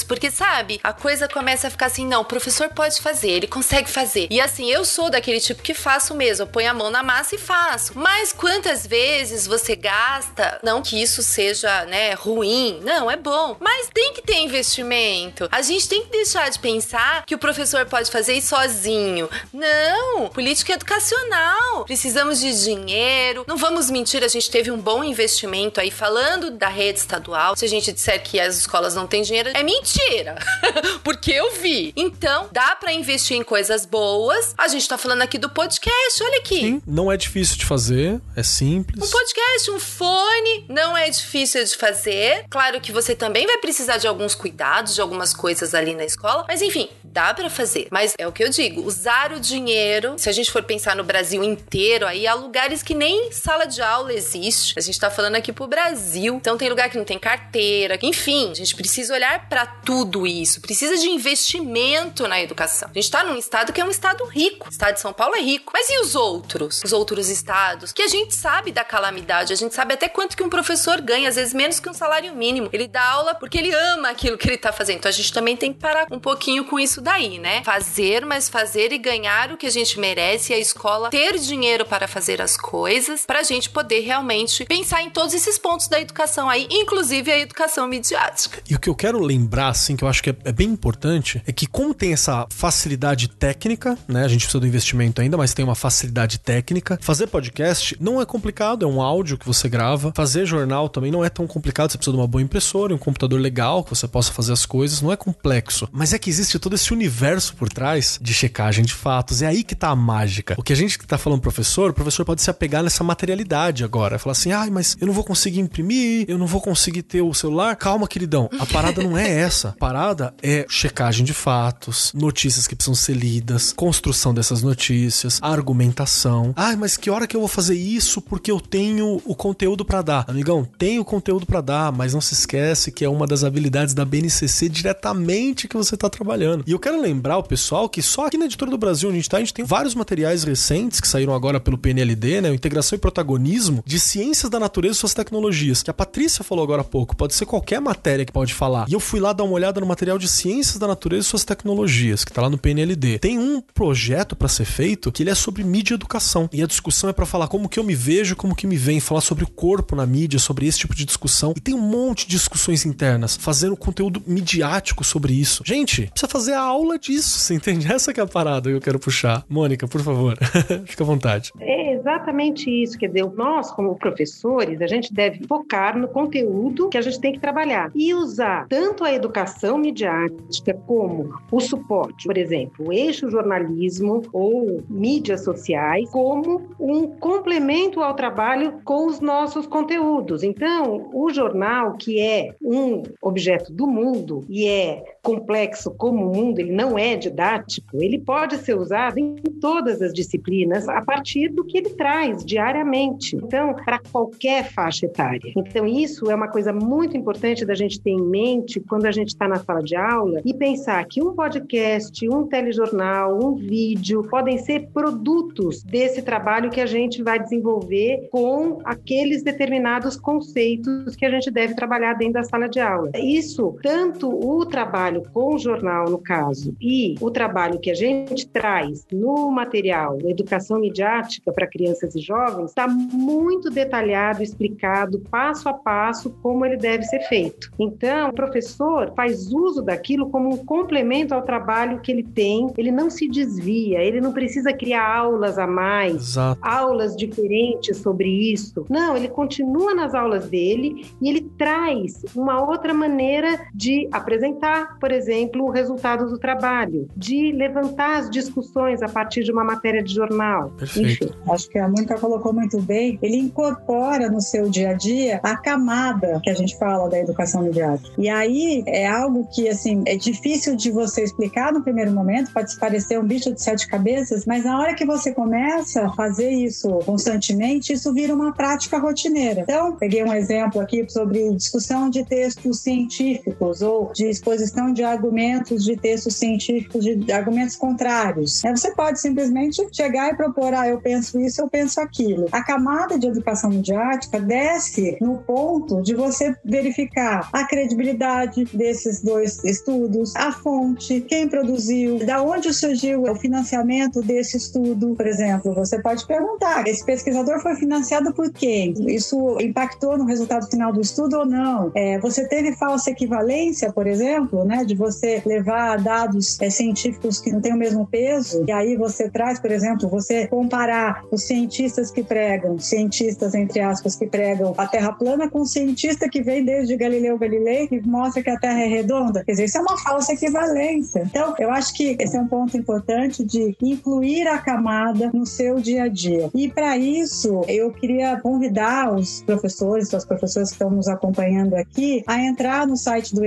porque sabe, a coisa começa a ficar assim, não, o professor pode fazer, ele consegue fazer. E assim, eu sou daquele tipo que faço mesmo, eu ponho a mão na massa e faço. Mas quantas vezes você gasta, não que isso seja, né, ruim. Não, é bom. Mas tem que ter investimento. A gente tem que deixar de pensar que o professor pode fazer isso sozinho. Não! Política educacional. Precisamos de dinheiro. Não vamos mentir, a gente teve um bom investimento aí falando da rede estadual. Se a gente disser que as escolas não têm dinheiro, é mentira. Porque eu vi. Então, dá para investir em coisas boas. A gente tá falando aqui do podcast, olha aqui. Sim, não é difícil de fazer, é simples. Um podcast, um fone, não é difícil de fazer fazer. Claro que você também vai precisar de alguns cuidados, de algumas coisas ali na escola, mas enfim, dá para fazer. Mas é o que eu digo, usar o dinheiro, se a gente for pensar no Brasil inteiro, aí há lugares que nem sala de aula existe. A gente tá falando aqui pro Brasil. Então tem lugar que não tem carteira, enfim, a gente precisa olhar para tudo isso. Precisa de investimento na educação. A gente tá num estado que é um estado rico. O estado de São Paulo é rico. Mas e os outros? Os outros estados? Que a gente sabe da calamidade, a gente sabe até quanto que um professor ganha, às vezes menos que um salário mínimo. Ele dá aula porque ele ama aquilo que ele tá fazendo. Então a gente também tem que parar um pouquinho com isso daí, né? Fazer, mas fazer e ganhar o que a gente merece e a escola ter dinheiro para fazer as coisas, pra gente poder realmente pensar em todos esses pontos da educação aí, inclusive a educação midiática. E o que eu quero lembrar, assim, que eu acho que é, é bem importante, é que como tem essa facilidade técnica, né? A gente precisa do investimento ainda, mas tem uma facilidade técnica. Fazer podcast não é complicado, é um áudio que você grava. Fazer jornal também não é tão complicado você precisa de uma boa impressora, um computador legal que você possa fazer as coisas, não é complexo. Mas é que existe todo esse universo por trás de checagem de fatos. É aí que tá a mágica. O que a gente que tá falando professor, o professor pode se apegar nessa materialidade agora. Falar assim, ai, mas eu não vou conseguir imprimir, eu não vou conseguir ter o celular. Calma, queridão. A parada não é essa. A parada é checagem de fatos, notícias que precisam ser lidas, construção dessas notícias, argumentação. Ai, mas que hora que eu vou fazer isso porque eu tenho o conteúdo para dar? Amigão, tem o conteúdo para dar mas não se esquece que é uma das habilidades da BNCC diretamente que você está trabalhando. E eu quero lembrar o pessoal que só aqui na Editora do Brasil, onde a gente tá, a gente tem vários materiais recentes que saíram agora pelo PNLD, né? Integração e Protagonismo de Ciências da Natureza e Suas Tecnologias, que a Patrícia falou agora há pouco. Pode ser qualquer matéria que pode falar. E eu fui lá dar uma olhada no material de Ciências da Natureza e Suas Tecnologias, que tá lá no PNLD. Tem um projeto para ser feito que ele é sobre mídia e educação. E a discussão é para falar como que eu me vejo, como que me vem, falar sobre o corpo na mídia, sobre esse tipo de discussão. E tem um monte de discussões internas, fazendo conteúdo midiático sobre isso. Gente, precisa fazer a aula disso, você entende? Essa que é a parada que eu quero puxar. Mônica, por favor, fica à vontade. É exatamente isso, quer dizer, nós como professores, a gente deve focar no conteúdo que a gente tem que trabalhar e usar tanto a educação midiática como o suporte, por exemplo, o eixo jornalismo ou mídias sociais, como um complemento ao trabalho com os nossos conteúdos. Então, o jornal que é um objeto do mundo e é complexo como o mundo, ele não é didático, ele pode ser usado em todas as disciplinas a partir do que ele traz diariamente. Então, para qualquer faixa etária. Então, isso é uma coisa muito importante da gente ter em mente quando a gente está na sala de aula e pensar que um podcast, um telejornal, um vídeo podem ser produtos desse trabalho que a gente vai desenvolver com aqueles determinados conceitos que a gente deve trabalhar dentro da sala de aula. Isso, tanto o trabalho trabalho com o jornal, no caso, e o trabalho que a gente traz no material Educação Midiática, para crianças e jovens, está muito detalhado, explicado passo a passo como ele deve ser feito. Então, o professor faz uso daquilo como um complemento ao trabalho que ele tem, ele não se desvia, ele não precisa criar aulas a mais, Exato. aulas diferentes sobre isso. Não, ele continua nas aulas dele e ele traz uma outra maneira de apresentar, por exemplo, o resultado do trabalho, de levantar as discussões a partir de uma matéria de jornal. Perfeito. Enfim. Acho que a Mônica colocou muito bem. Ele incorpora no seu dia a dia a camada que a gente fala da educação midiática. E aí é algo que assim é difícil de você explicar no primeiro momento, pode parecer um bicho de sete cabeças, mas na hora que você começa a fazer isso constantemente, isso vira uma prática rotineira. Então, peguei um exemplo aqui sobre discussão de textos científicos ou de exposição de argumentos de textos científicos, de argumentos contrários. Você pode simplesmente chegar e propor, ah, eu penso isso, eu penso aquilo. A camada de educação midiática desce no ponto de você verificar a credibilidade desses dois estudos, a fonte, quem produziu, da onde surgiu o financiamento desse estudo, por exemplo. Você pode perguntar: esse pesquisador foi financiado por quem? Isso impactou no resultado final do estudo ou não? É, você teve falsa equivalência, por exemplo, né, de você levar dados é, científicos que não têm o mesmo peso, e aí você traz, por exemplo, você comparar os cientistas que pregam, cientistas entre aspas que pregam a Terra plana com um cientista que vem desde Galileu Galilei que mostra que a Terra é redonda. Quer dizer, isso é uma falsa equivalência. Então, eu acho que esse é um ponto importante de incluir a camada no seu dia a dia. E para isso, eu queria convidar os professores, as professoras que estão nos acompanhando aqui, a entrar no site do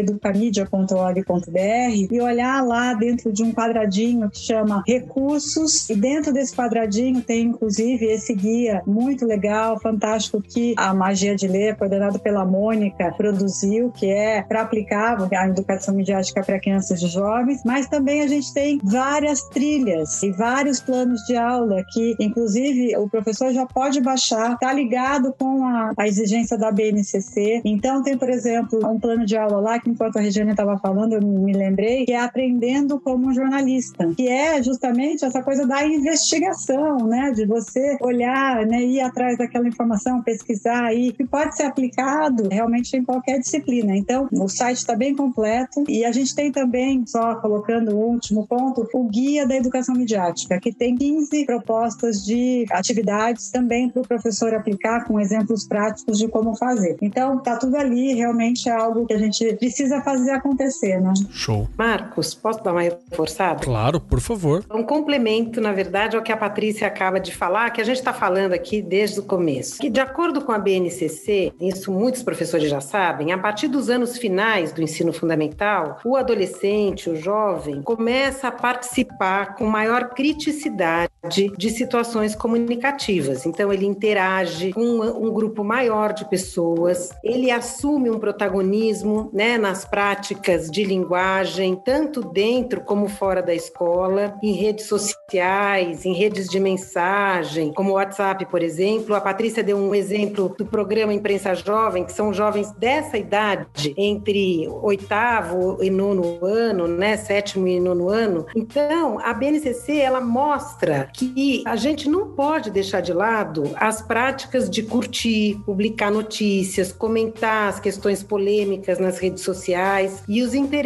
educamedia.org.br e olhar lá dentro de um quadradinho que chama recursos e dentro desse quadradinho tem inclusive esse guia muito legal, fantástico que a Magia de Ler, coordenado pela Mônica, produziu, que é para aplicar a educação midiática para crianças e jovens, mas também a gente tem várias trilhas e vários planos de aula que, inclusive, o professor já pode baixar, tá ligado com a, a exigência da BNCC. Então, tem, por exemplo, um plano de aula lá que, enquanto a Regiane estava falando, eu me lembrei, que é aprendendo como jornalista, que é justamente essa coisa da investigação, né? De você olhar, né? Ir atrás daquela informação, pesquisar aí, que pode ser aplicado realmente em qualquer disciplina. Então, o site está bem completo e a gente tem também, só colocando o último ponto, o Guia da Educação Midiática, que tem 15 propostas de atividades também para o professor aplicar com exemplos práticos de como fazer. Então, tá tudo ali, realmente é algo que a gente precisa fazer acontecer, né? Show. Marcos, posso dar uma reforçada? Claro, por favor. Um complemento, na verdade, ao que a Patrícia acaba de falar, que a gente está falando aqui desde o começo. Que, de acordo com a BNCC, isso muitos professores já sabem, a partir dos anos finais do ensino fundamental, o adolescente, o jovem, começa a participar com maior criticidade de situações comunicativas. Então, ele interage com um grupo maior de pessoas, ele assume um protagonismo né, nas práticas de linguagem, tanto dentro como fora da escola, em redes sociais, em redes de mensagem, como o WhatsApp, por exemplo. A Patrícia deu um exemplo do programa Imprensa Jovem, que são jovens dessa idade, entre oitavo e nono ano, né, sétimo e nono ano. Então, a BNCC ela mostra que a gente não pode deixar de lado as práticas de curtir, publicar notícias, comentar as questões polêmicas nas redes sociais e os interesses,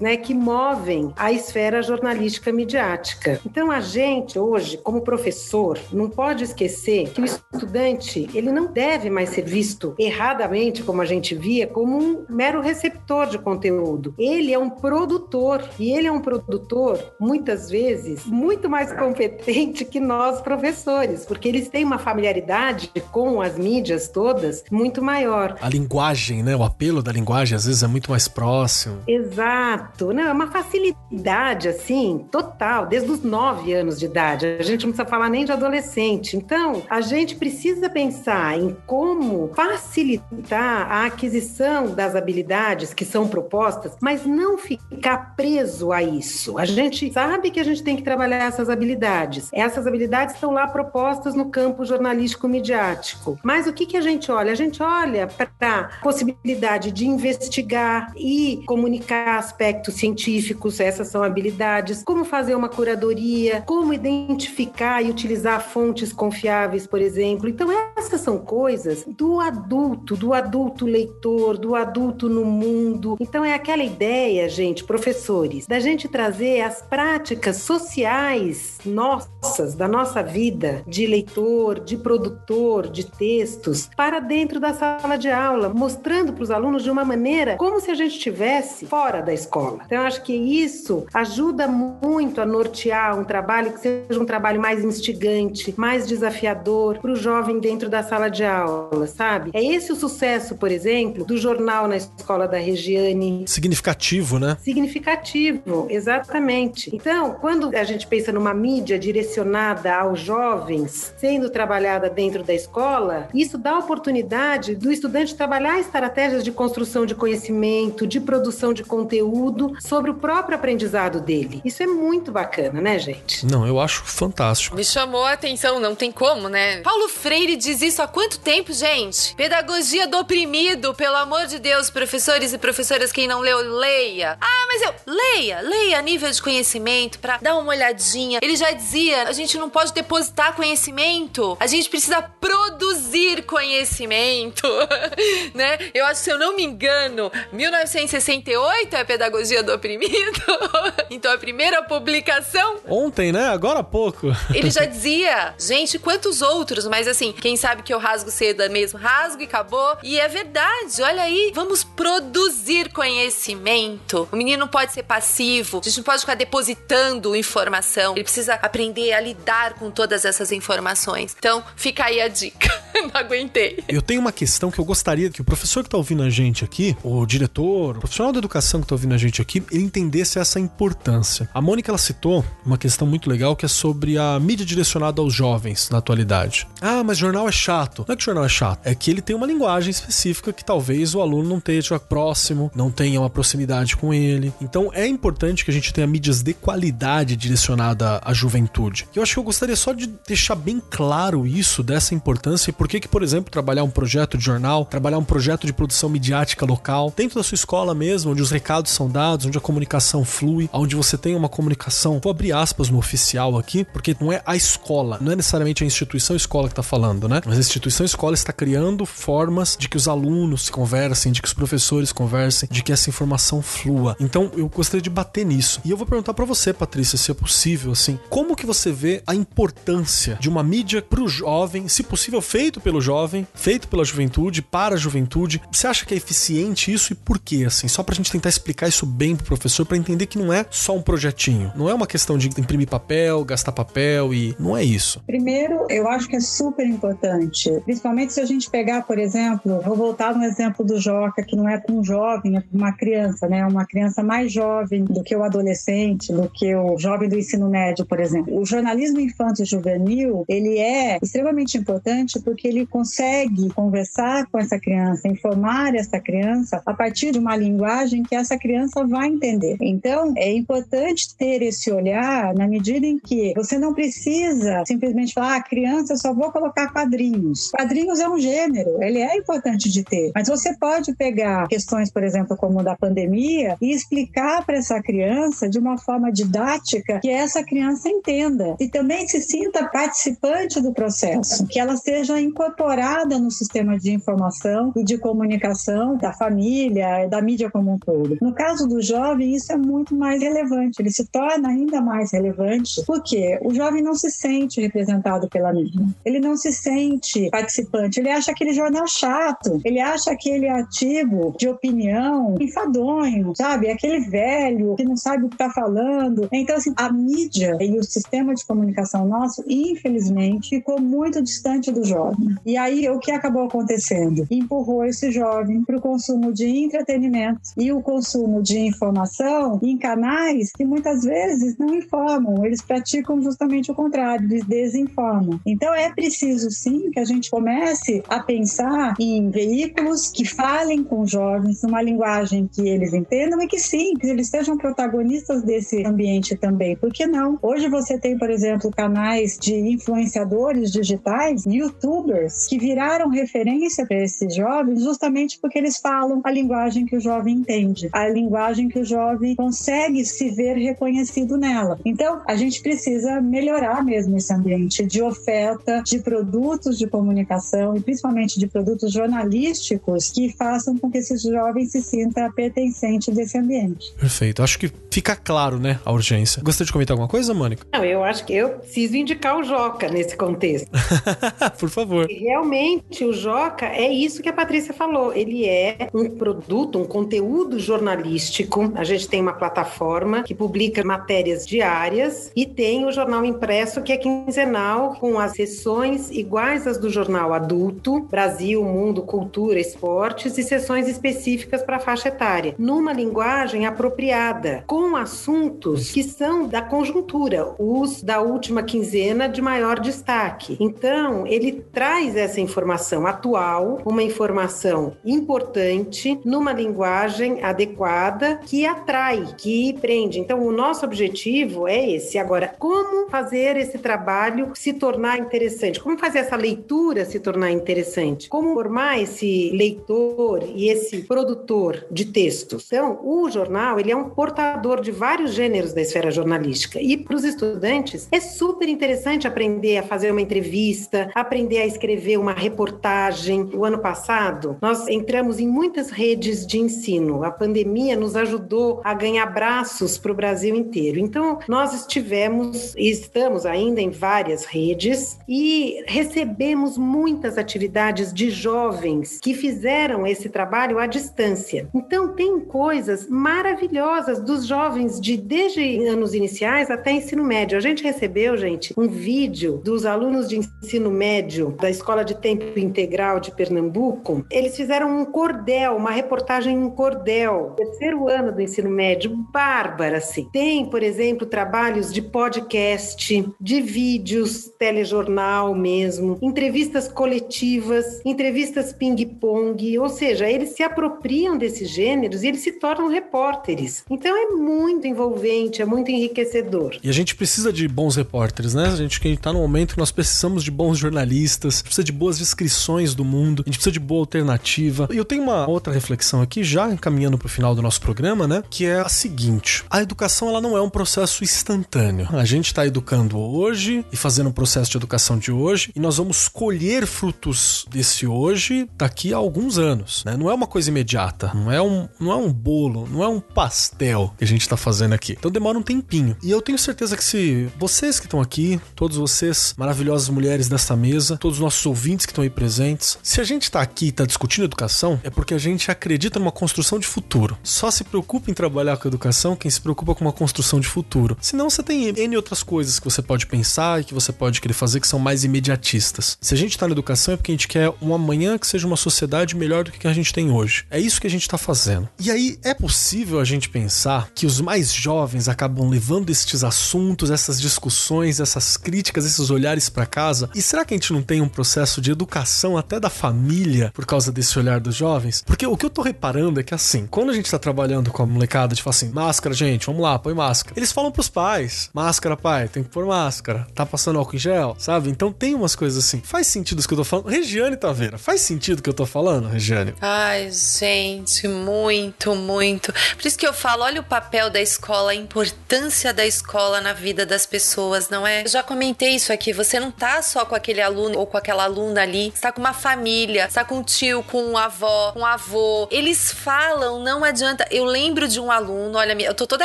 né, que movem a esfera jornalística midiática. Então, a gente hoje, como professor, não pode esquecer que o estudante, ele não deve mais ser visto erradamente, como a gente via, como um mero receptor de conteúdo. Ele é um produtor e ele é um produtor muitas vezes muito mais competente que nós professores, porque eles têm uma familiaridade com as mídias todas muito maior. A linguagem, né? O apelo da linguagem às vezes é muito mais próximo. Exato. Não, é uma facilidade, assim, total, desde os nove anos de idade. A gente não precisa falar nem de adolescente. Então, a gente precisa pensar em como facilitar a aquisição das habilidades que são propostas, mas não ficar preso a isso. A gente sabe que a gente tem que trabalhar essas habilidades. Essas habilidades estão lá propostas no campo jornalístico midiático. Mas o que, que a gente olha? A gente olha para a possibilidade de investigar e comunicar aspectos científicos, essas são habilidades, como fazer uma curadoria, como identificar e utilizar fontes confiáveis, por exemplo. Então, essas são coisas do adulto, do adulto leitor, do adulto no mundo. Então, é aquela ideia, gente, professores, da gente trazer as práticas sociais nossas, da nossa vida, de leitor, de produtor, de textos, para dentro da sala de aula, mostrando para os alunos de uma maneira como se a gente estivesse fora da escola. Então, eu acho que isso ajuda muito a nortear um trabalho que seja um trabalho mais instigante, mais desafiador para o jovem dentro da sala de aula, sabe? É esse o sucesso, por exemplo, do jornal na escola da Regiane. Significativo, né? Significativo, exatamente. Então, quando a gente pensa numa mídia direcionada aos jovens, sendo trabalhada dentro da escola, isso dá oportunidade do estudante trabalhar estratégias de construção de conhecimento, de produção de conteúdo sobre o próprio aprendizado dele. Isso é muito bacana, né, gente? Não, eu acho fantástico. Me chamou a atenção, não tem como, né? Paulo Freire diz isso há quanto tempo, gente? Pedagogia do oprimido, pelo amor de Deus, professores e professoras, quem não leu, leia. Ah, mas eu, leia, leia a nível de conhecimento, para dar uma olhadinha. Ele já dizia, a gente não pode depositar conhecimento, a gente precisa produzir conhecimento, né? Eu acho, se eu não me engano, 1968 é a pedagogia do oprimido. então a primeira publicação. Ontem, né? Agora há pouco. Ele já dizia, gente, quantos outros, mas assim, quem sabe que eu rasgo seda mesmo, rasgo e acabou. E é verdade, olha aí, vamos produzir conhecimento. O menino não pode ser passivo, a gente não pode ficar depositando informação. Ele precisa aprender a lidar com todas essas informações. Então, fica aí a dica. não aguentei. Eu tenho uma questão que eu gostaria que o professor que tá ouvindo a gente aqui, o diretor, o profissional da educação que tá ouvindo a gente aqui, entendesse essa importância. A Mônica ela citou uma questão muito legal que é sobre a mídia direcionada aos jovens na atualidade. Ah, mas jornal é chato. Não é que jornal é chato, é que ele tem uma linguagem específica que talvez o aluno não esteja próximo, não tenha uma proximidade com ele. Então é importante que a gente tenha mídias de qualidade direcionada à juventude. Eu acho que eu gostaria só de deixar bem claro isso dessa importância e por que que, por exemplo, trabalhar um projeto de jornal, trabalhar um projeto de produção midiática local, dentro da sua escola mesmo, onde os recados são dados, onde a comunicação flui, onde você tem uma comunicação, vou abrir aspas no oficial aqui, porque não é a escola, não é necessariamente a instituição escola que está falando, né? Mas a instituição escola está criando formas de que os alunos conversem, de que os professores conversem, de que essa informação flua. Então, eu gostaria de bater nisso. E eu vou perguntar para você, Patrícia, se é possível, assim, como que você vê a importância de uma mídia para o jovem, se possível feito pelo jovem, feito pela juventude, para a juventude. Você acha que é eficiente isso e por quê, assim? Só pra gente tentar explicar isso bem pro professor para entender que não é só um projetinho, não é uma questão de imprimir papel, gastar papel e não é isso. Primeiro, eu acho que é super importante, principalmente se a gente pegar, por exemplo, vou voltar no exemplo do Joca, que não é com um jovem, é com uma criança, né? Uma criança mais jovem do que o adolescente, do que o jovem do ensino médio, por exemplo. O jornalismo infantil juvenil, ele é extremamente importante porque ele consegue conversar com essa criança, informar essa criança a partir de uma linguagem que essa criança vai entender. Então, é importante ter esse olhar na medida em que você não precisa simplesmente falar, ah, criança, só vou colocar quadrinhos. Quadrinhos é um gênero, ele é importante de ter, mas você pode pegar questões, por exemplo, como da pandemia e explicar para essa criança de uma forma didática que essa criança entenda e também se sinta participante do processo, que ela seja incorporada no sistema de informação e de comunicação da família, da mídia como um todo. No caso do jovem, isso é muito mais relevante, ele se torna ainda mais relevante porque o jovem não se sente representado pela mídia, ele não se sente participante, ele acha aquele jornal chato, ele acha aquele artigo de opinião enfadonho, sabe? Aquele velho que não sabe o que está falando. Então, assim, a mídia e o sistema de comunicação nosso, infelizmente, ficou muito distante do jovem. E aí, o que acabou acontecendo? Empurrou esse jovem para o consumo de entretenimento e o consumo de informação em canais que muitas vezes não informam, eles praticam justamente o contrário, eles desinformam. Então, é preciso sim que a gente comece a pensar em veículos que falem com jovens numa linguagem que eles entendam e que sim, que eles sejam protagonistas desse ambiente também. Por que não? Hoje você tem, por exemplo, canais de influenciadores digitais, youtubers, que viraram referência para esses jovens justamente porque eles falam a linguagem que o jovem entende, a linguagem que o jovem consegue se ver reconhecido nela. Então, a gente precisa melhorar mesmo esse ambiente de oferta de produtos de comunicação e principalmente de produtos jornalísticos que façam com que esses jovens se sinta pertencente desse ambiente. Perfeito. Acho que fica claro, né, a urgência. Gostaria de comentar alguma coisa, Mônica? Não, eu acho que eu preciso indicar o Joca nesse contexto. Por favor. Realmente, o Joca é isso que a Patrícia falou. Ele é um produto, um conteúdo jornalístico. A gente tem uma plataforma que publica matérias diárias e tem o jornal impresso que é quinzenal com as sessões iguais às do jornal adulto, Brasil, Mundo, Cultura, Esportes e sessões específicas para a faixa etária, numa linguagem apropriada, com assuntos que são da conjuntura, os da última quinzena de maior destaque. Então, ele traz essa informação atual, uma informação importante, numa linguagem adequada que atrai, que prende. Então, o nosso objetivo é esse. Agora, como fazer esse trabalho se tornar interessante? Como fazer essa leitura se tornar interessante? Como formar esse leitor e esse produtor de textos? Então, o jornal, ele é um portador de vários gêneros da esfera jornalística. E para os estudantes, é super interessante aprender a fazer uma entrevista, aprender a escrever uma reportagem. O ano passado, nós entramos em muitas redes de ensino. A pandemia nos ajudou a ganhar braços para o Brasil inteiro. Então, nós estivemos e estamos ainda em várias redes e recebemos muitas atividades de jovens que fizeram esse trabalho à distância. Então, tem coisas maravilhosas dos jovens de desde anos iniciais até ensino médio. A gente recebeu, gente, um vídeo dos alunos de ensino médio da Escola de Tempo Integral de Pernambuco. Eles fizeram um cordel, uma reportagem em cordel, terceiro ano do ensino médio, bárbara, assim. Tem, por exemplo, trabalhos de podcast, de vídeos, telejornal mesmo, entrevistas coletivas, entrevistas ping-pong, ou seja, eles se apropriam desses gêneros e eles se tornam repórteres. Então é muito envolvente, é muito enriquecedor. E a gente precisa de bons repórteres, né? A gente está no momento que nós precisamos de bons jornalistas, precisa de boas descrições do mundo, a gente precisa de boa alternativa. E eu tenho uma outra reflexão aqui, já encaminhando para o final do nosso programa, né? Que é a seguinte: a educação ela não é um processo instantâneo. A gente está educando hoje e fazendo um processo de educação de hoje, e nós vamos colher frutos desse hoje daqui a alguns anos. Né? Não é uma coisa imediata, não é um, não é um bolo, não é um pastel que a gente está fazendo aqui. Então demora um tempinho. E eu tenho certeza que se vocês que estão aqui, todos vocês, maravilhosas mulheres desta mesa, todos os nossos ouvintes que estão aí presentes, se a gente está aqui e está discutindo educação, é porque a gente acredita numa construção de futuro. Só se preocupa em trabalhar com educação quem se preocupa com uma construção de futuro. Senão você tem N outras coisas que você pode pensar e que você pode querer fazer que são mais imediatistas. Se a gente está na educação é porque a gente quer um amanhã que seja uma sociedade melhor do que a gente tem hoje. É isso que a gente está fazendo. E aí é possível a gente pensar que os mais jovens acabam levando estes assuntos, essas discussões, essas críticas, esses olhares para casa? E será que a gente não tem um processo de educação até da família por causa desse olhar dos jovens? Porque o que eu tô reparando é que assim, quando a gente tá trabalhando com a molecada, falar assim, máscara, gente, vamos lá, põe máscara. Eles falam pros pais, máscara, pai, tem que pôr máscara. Tá passando álcool em gel, sabe? Então tem umas coisas assim. Faz sentido isso que eu tô falando? Regiane Taveira, faz sentido o que eu tô falando, Regiane? Ai, gente, muito, muito. Por isso que eu falo, olha o papel da escola, a importância da escola na vida das pessoas, não é? Eu já comentei isso aqui, você não tá só com aquele aluno ou com aquela aluna ali, você tá com uma família, você tá com um tio, com uma avó, com um avô. Eles falam, não adianta. Eu lembro de um aluno, olha, eu tô toda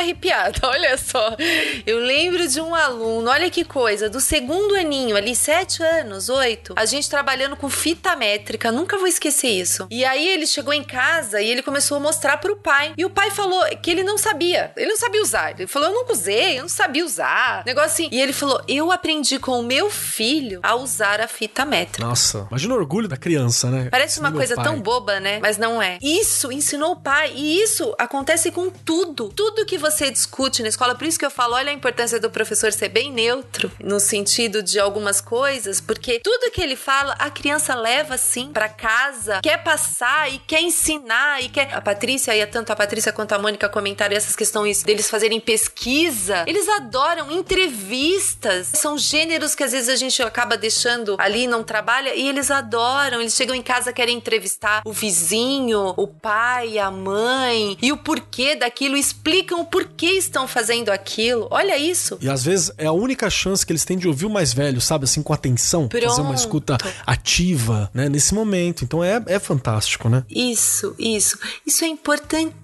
arrepiada, olha só. Eu lembro de um aluno, olha que coisa, do segundo aninho, ali, sete anos, oito, a gente trabalhando com fita métrica, nunca vou esquecer isso. E aí ele chegou em casa e ele começou a mostrar pro pai. E o pai falou que ele não sabia, ele não sabia usar. Ele falou, eu nunca usei, eu não sabia usar. Negócio assim. E ele falou, eu aprendi com o meu filho a usar a fita métrica. Nossa, imagina o orgulho da criança, né? Parece uma coisa tão boba, né? Mas não é. Isso ensinou o pai. E isso acontece com tudo. Tudo que você discute na escola. Por isso que eu falo, olha a importância do professor ser bem neutro no sentido de algumas coisas, porque tudo que ele fala, a criança leva assim para casa, quer passar e quer ensinar e quer. A Patrícia e tanto a Patrícia quanto a Mônica comentaram essas questões deles fazerem pesquisa. Eles adoram entrevistas. São gêneros que às vezes a gente acaba deixando ali, não trabalha, e eles adoram. Eles chegam em casa, querem entrevistar o vizinho, o pai, a mãe e o porquê daquilo, explicam o porquê estão fazendo aquilo. Olha isso. E às vezes é a única chance que eles têm de ouvir o mais velho, sabe? Assim, com atenção. Pronto. Fazer uma escuta ativa, né? Nesse momento. Então é, é fantástico, né? Isso, isso. Isso é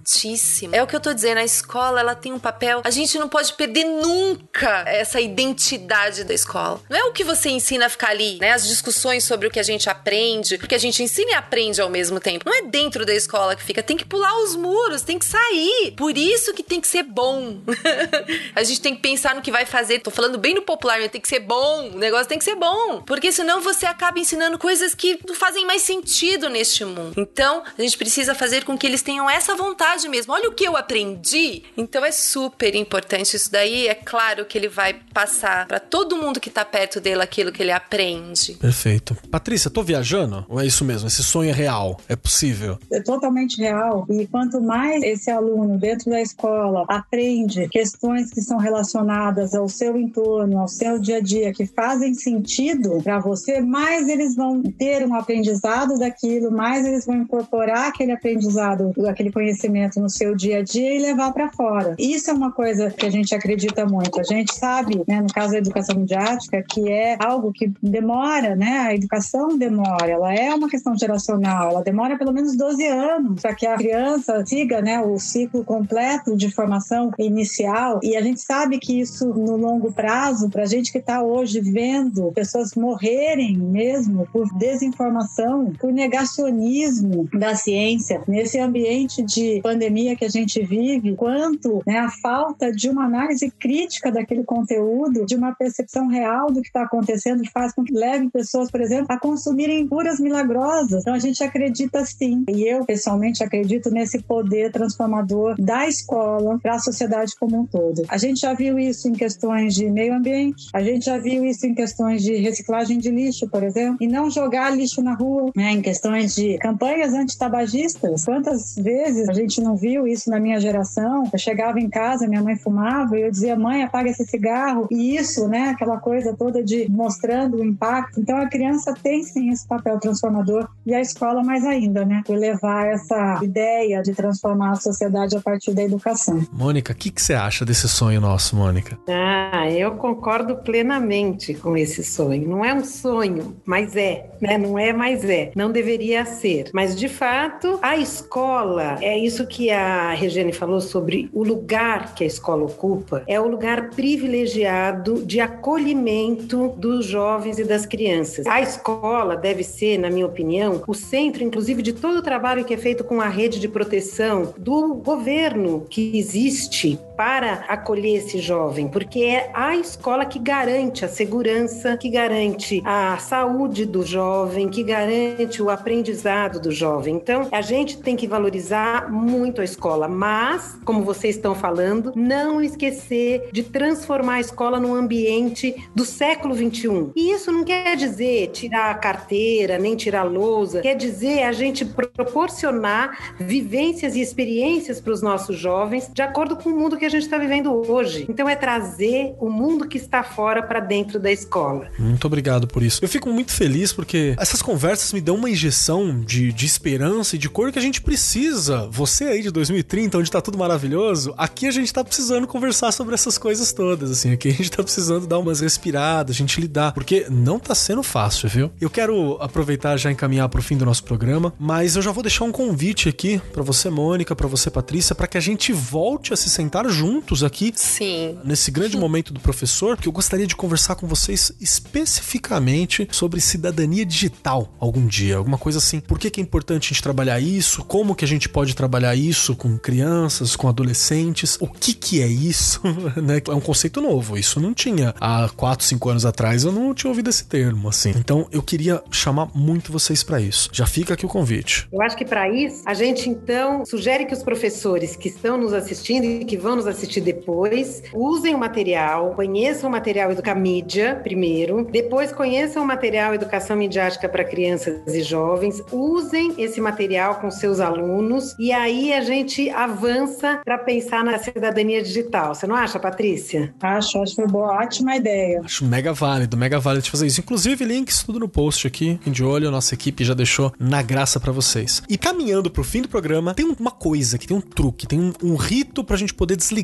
importantíssimo. É o que eu tô dizendo. A escola, ela tem um papel. A gente não pode perder nunca essa identidade da escola. Não é o que você ensina a ficar ali, né? As discussões sobre o que a gente aprende. Porque a gente ensina e aprende ao mesmo tempo. Não é dentro da escola que fica. Tem que pular os muros, tem que sair. Por isso que tem que ser bom. a gente tem que pensar no que vai fazer. Tô falando bem no popular, tem que ser bom. O negócio tem que ser bom. Porque senão você acaba ensinando coisas que não fazem mais sentido neste mundo. Então, a gente precisa fazer com que eles tenham essa vontade mesmo. Olha o que eu aprendi. Então é super importante isso daí. É claro que ele vai passar para todo mundo que tá perto dele aquilo que ele aprende. Perfeito. Patrícia, tô viajando? Ou é isso mesmo? Esse sonho é real? É possível? É totalmente real. E quanto mais esse aluno dentro da escola aprende questões que são relacionadas ao seu entorno, ao seu dia a dia, que fazem sentido para você, mais eles vão ter um aprendizado daquilo, mais eles vão incorporar aquele aprendizado, aquele conhecimento no seu dia a dia e levar para fora. Isso é uma coisa que a gente acredita muito. A gente sabe, né, no caso da educação midiática, que é algo que demora, né? A educação demora, ela é uma questão geracional, ela demora pelo menos 12 anos para que a criança siga, né, o ciclo completo de formação inicial. E a gente sabe que isso no longo prazo, para a gente que está hoje vendo pessoas morrerem mesmo por desinformação, por negacionismo da ciência, nesse ambiente de pandemia que a gente vive, quanto né, a falta de uma análise crítica daquele conteúdo, de uma percepção real do que está acontecendo, faz com que leve pessoas, por exemplo, a consumirem curas milagrosas. Então a gente acredita sim, e eu pessoalmente acredito nesse poder transformador da escola para a sociedade como um todo. A gente já viu isso em questões de meio ambiente, a gente já viu isso em questões de reciclagem de lixo, por exemplo, e não jogar lixo na rua, né? em questões de campanhas antitabagistas. Quantas vezes a gente não viu isso na minha geração? Eu chegava em casa, minha mãe fumava e eu dizia, mãe, apaga esse cigarro. E isso, né, aquela coisa toda de mostrando o impacto. Então a criança tem sim esse papel transformador e a escola mais ainda, né, por levar essa ideia de transformar a sociedade a partir da educação. Mônica, o que, que você acha desse sonho nosso, Mônica? Ah, eu concordo plenamente com esse sonho. Não é um sonho, mas é, né? Não é, mas é. Não deveria ser. Mas de fato, a escola é isso que a Regiane falou sobre o lugar que a escola ocupa, é o lugar privilegiado de acolhimento dos jovens e das crianças. A escola deve ser, na minha opinião, o centro, inclusive, de todo o trabalho que é feito com a rede de proteção do governo que existe para acolher esse jovem, porque é a escola que garante a segurança, que garante a saúde do jovem, que garante o aprendizado do jovem. Então, a gente tem que valorizar muito a escola, mas, como vocês estão falando, não esquecer de transformar a escola num ambiente do século 21. E isso não quer dizer tirar a carteira, nem tirar a lousa, quer dizer a gente proporcionar vivências e experiências para os nossos jovens de acordo com o mundo que a gente está vivendo hoje. Então é trazer o mundo que está fora para dentro da escola. Muito obrigado por isso. Eu fico muito feliz porque essas conversas me dão uma injeção de, de esperança e de cor que a gente precisa. Você aí de 2030, onde tá tudo maravilhoso, aqui a gente tá precisando conversar sobre essas coisas todas, assim. Aqui a gente tá precisando dar umas respiradas, a gente lidar, porque não tá sendo fácil, viu? Eu quero aproveitar já encaminhar pro fim do nosso programa, mas eu já vou deixar um convite aqui para você, Mônica, para você, Patrícia, para que a gente volte a se sentar juntos aqui. Sim. Nesse grande Sim. momento do professor, que eu gostaria de conversar com vocês especificamente sobre cidadania digital algum dia, alguma coisa assim. Por que, que é importante a gente trabalhar isso? Como que a gente pode trabalhar isso com crianças, com adolescentes? O que que é isso? né? É um conceito novo. Isso não tinha há 4, 5 anos atrás. Eu não tinha ouvido esse termo assim. Então eu queria chamar muito vocês para isso. Já fica aqui o convite. Eu acho que para isso a gente então sugere que os professores que estão nos assistindo e que vão nos assistir depois. Usem o material, conheçam o material Educamídia primeiro, depois conheçam o material Educação Midiática para Crianças e Jovens, usem esse material com seus alunos e aí a gente avança para pensar na cidadania digital. Você não acha, Patrícia? Acho, acho que foi boa, ótima ideia. Acho mega válido, mega válido de fazer isso. Inclusive, links tudo no post aqui, de olho, a nossa equipe já deixou na graça para vocês. E caminhando pro fim do programa, tem uma coisa que tem um truque, tem um, um rito pra gente poder desligar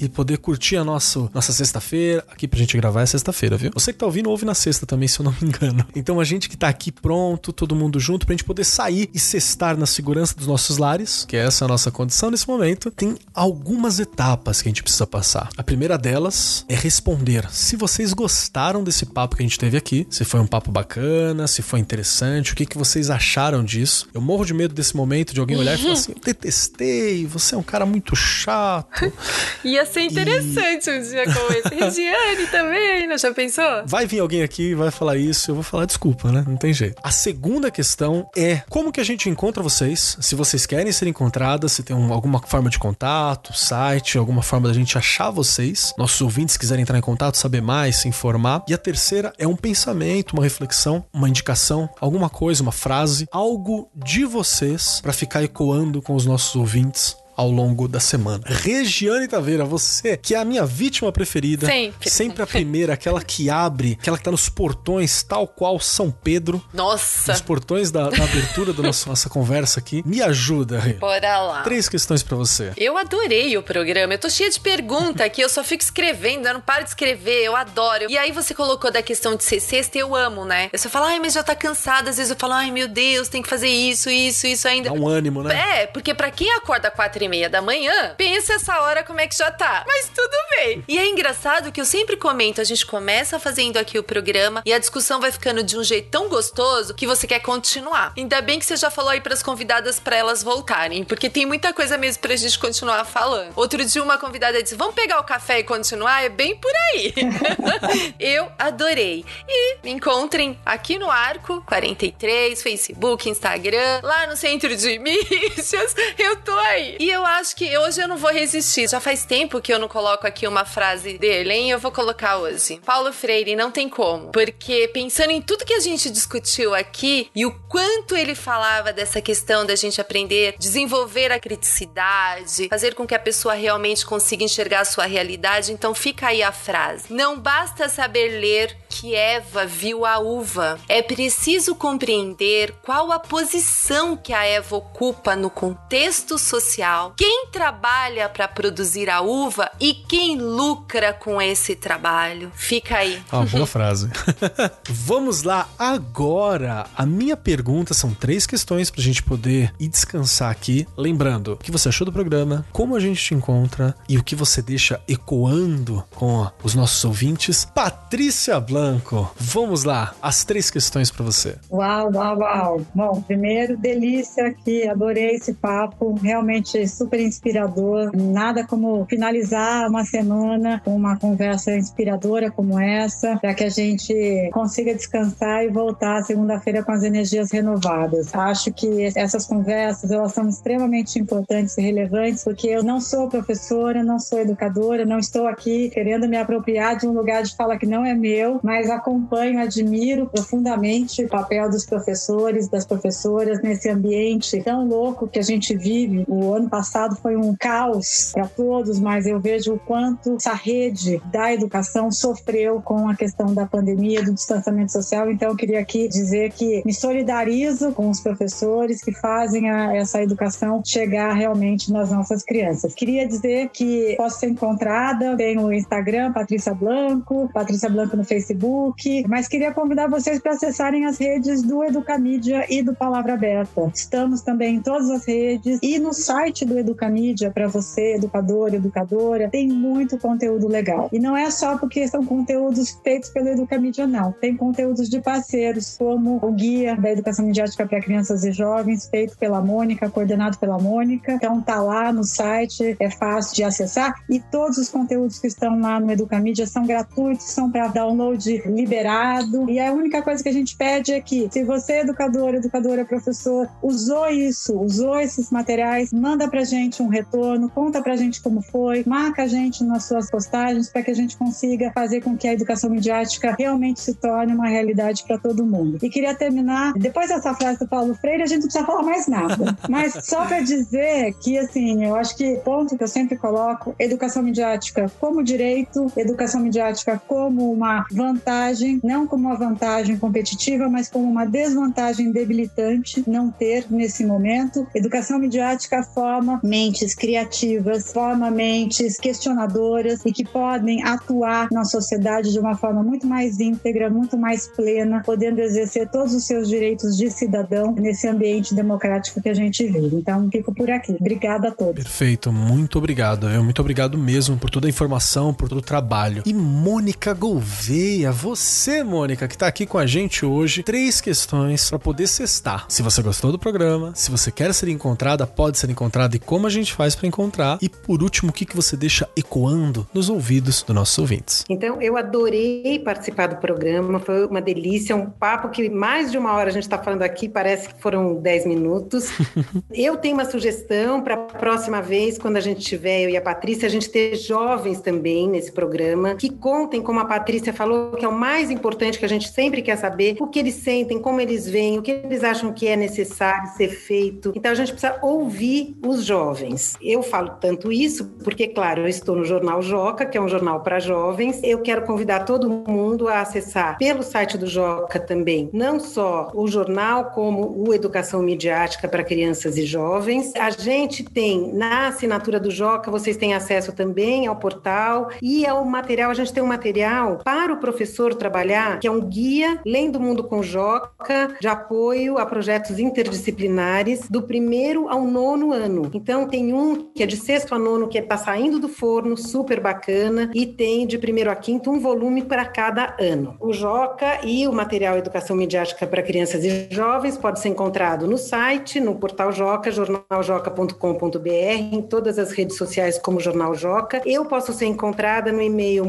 e poder curtir a nossa, nossa sexta-feira. Aqui pra gente gravar é sexta-feira, viu? Você que tá ouvindo, ouve na sexta também, se eu não me engano. Então a gente que tá aqui pronto, todo mundo junto, pra gente poder sair e cestar na segurança dos nossos lares, que essa é a nossa condição nesse momento, tem algumas etapas que a gente precisa passar. A primeira delas é responder se vocês gostaram desse papo que a gente teve aqui, se foi um papo bacana, se foi interessante, o que, que vocês acharam disso. Eu morro de medo desse momento de alguém olhar e falar assim: eu detestei, você é um cara muito chato. Ia ser interessante e... um dia como esse. Regiane também, não já pensou? Vai vir alguém aqui e vai falar isso, eu vou falar desculpa, né? Não tem jeito. A segunda questão é como que a gente encontra vocês, se vocês querem ser encontradas, se tem um, alguma forma de contato, site, alguma forma da gente achar vocês, nossos ouvintes quiserem entrar em contato, saber mais, se informar. E a terceira é um pensamento, uma reflexão, uma indicação, alguma coisa, uma frase, algo de vocês para ficar ecoando com os nossos ouvintes ao longo da semana. Regiane Taveira, você que é a minha vítima preferida. Sempre. Sempre a primeira, aquela que abre, aquela que tá nos portões, tal qual São Pedro. Nossa. Nos portões da, da abertura da nossa, nossa conversa aqui. Me ajuda, Rê. Bora lá. Três questões para você. Eu adorei o programa. Eu tô cheia de pergunta aqui. Eu só fico escrevendo, eu não paro de escrever. Eu adoro. E aí você colocou da questão de ser sexta, eu amo, né? Eu só falo, ai, mas já tá cansada. Às vezes eu falo, ai, meu Deus, tem que fazer isso, isso, isso ainda. Dá um ânimo, né? É, porque para quem acorda quatro e meia da manhã, pensa essa hora como é que já tá. Mas tudo bem. E é engraçado que eu sempre comento, a gente começa fazendo aqui o programa e a discussão vai ficando de um jeito tão gostoso que você quer continuar. Ainda bem que você já falou aí pras convidadas para elas voltarem, porque tem muita coisa mesmo pra gente continuar falando. Outro dia uma convidada disse: "Vamos pegar o café e continuar?" É bem por aí. eu adorei. E me encontrem aqui no Arco 43, Facebook, Instagram, lá no Centro de Mídias. Eu tô aí. E eu acho que hoje eu não vou resistir. Já faz tempo que eu não coloco aqui uma frase dele, hein? Eu vou colocar hoje. Paulo Freire, não tem como. Porque pensando em tudo que a gente discutiu aqui e o quanto ele falava dessa questão da gente aprender, desenvolver a criticidade, fazer com que a pessoa realmente consiga enxergar a sua realidade, então fica aí a frase. Não basta saber ler que Eva viu a uva. É preciso compreender qual a posição que a Eva ocupa no contexto social, quem trabalha para produzir a uva e quem lucra com esse trabalho. Fica aí. Ah, boa frase. Vamos lá agora. A minha pergunta são três questões pra gente poder ir descansar aqui. Lembrando, o que você achou do programa, como a gente te encontra e o que você deixa ecoando com os nossos ouvintes. Patrícia Blanco, vamos lá. As três questões para você. Uau, uau, uau. Bom, primeiro, delícia aqui. Adorei esse papo. Realmente super inspirador. Nada como finalizar uma semana com uma conversa inspiradora como essa, para que a gente consiga descansar e voltar segunda-feira com as energias renovadas. Acho que essas conversas elas são extremamente importantes e relevantes, porque eu não sou professora, não sou educadora, não estou aqui querendo me apropriar de um lugar de fala que não é meu, mas acompanho, admiro profundamente o papel dos professores, das professoras nesse ambiente tão louco que a gente vive. O ano passado foi um caos para todos, mas eu vejo o quanto essa rede da educação sofreu com a questão da pandemia, do distanciamento social. Então, eu queria aqui dizer que me solidarizo com os professores que fazem a, essa educação chegar realmente nas nossas crianças. Queria dizer que posso ser encontrada, tenho o Instagram, Patrícia Blanco, Patrícia Blanco no Facebook, mas queria convidar vocês para acessarem as redes do Educamídia e do Palavra Aberta. Estamos também em todas as redes e no site do Educamídia para você, educador, educadora, tem muito conteúdo legal. E não é só porque são conteúdos feitos pelo Educamídia, não. Tem conteúdos de parceiros, como o Guia da Educação Midiática para Crianças e Jovens, feito pela Mônica, coordenado pela Mônica. Então tá lá no site, é fácil de acessar. E todos os conteúdos que estão lá no Educamídia são gratuitos, são para download liberado. E a única coisa que a gente pede é que, se você é educador, educadora, professor, usou isso, usou esses materiais, manda pra gente um retorno, conta pra gente como foi, marca a gente nas suas postagens para que a gente consiga fazer com que a educação midiática realmente se torne uma realidade para todo mundo. E queria terminar, depois dessa frase do Paulo Freire, a gente não precisa falar mais nada. Mas só para dizer que, assim, eu acho que ponto que eu sempre coloco, educação midiática como direito, educação midiática como uma vantagem, não como uma vantagem competitiva, mas como uma desvantagem debilitante não ter nesse momento. Educação midiática forma mentes criativas, forma mentes questionadoras e que podem atuar na sociedade de uma forma muito mais íntegra, muito mais plena, podendo exercer todos os seus direitos de cidadão nesse ambiente democrático que a gente vive. Então, fico por aqui. Obrigada a todos. Perfeito, muito obrigado. Eu muito obrigado mesmo por toda a informação, por todo o trabalho. E Mônica Gouveia, você, Mônica, que está aqui com a gente hoje, três questões para poder cestar. Se você gostou do programa, se você quer ser encontrada, pode ser encontrada e como a gente faz para encontrar. E por último, o que, que você deixa ecoando nos ouvidos dos nossos ouvintes? Então, eu adorei participar do programa, foi uma delícia, um papo que mais de uma hora a gente está falando aqui, parece que foram 10 minutos. eu tenho uma sugestão para a próxima vez, quando a gente tiver, eu e a Patrícia, a gente ter jovens também nesse programa, que contem, como a Patrícia falou, que é o mais importante que a gente sempre quer saber, o que eles sentem, como eles veem, o que eles acham que é necessário ser feito. Então a gente precisa ouvir os jovens. Eu falo tanto isso porque, claro, eu estou no Jornal Joca, que é um jornal para jovens. Eu quero convidar todo mundo a acessar pelo site do Joca também, não só o jornal, como o Educação Midiática para Crianças e Jovens. A gente tem na assinatura do Joca, vocês têm acesso também ao portal e ao material. A gente tem um material para o professor trabalhar, que é um guia Lendo Mundo com Joca, de apoio a projetos interdisciplinares do primeiro ao nono ano. Então, tem um que é de sexto a nono, que está saindo do forno, super bacana, e tem de primeiro a quinto um volume para cada ano. O Joca e o material Educação Midiática para Crianças e Jovens pode ser encontrado no site, no portal Joca, jornaljoca.com.br, em todas as redes sociais como Jornal Joca. Eu posso ser encontrada no e-mail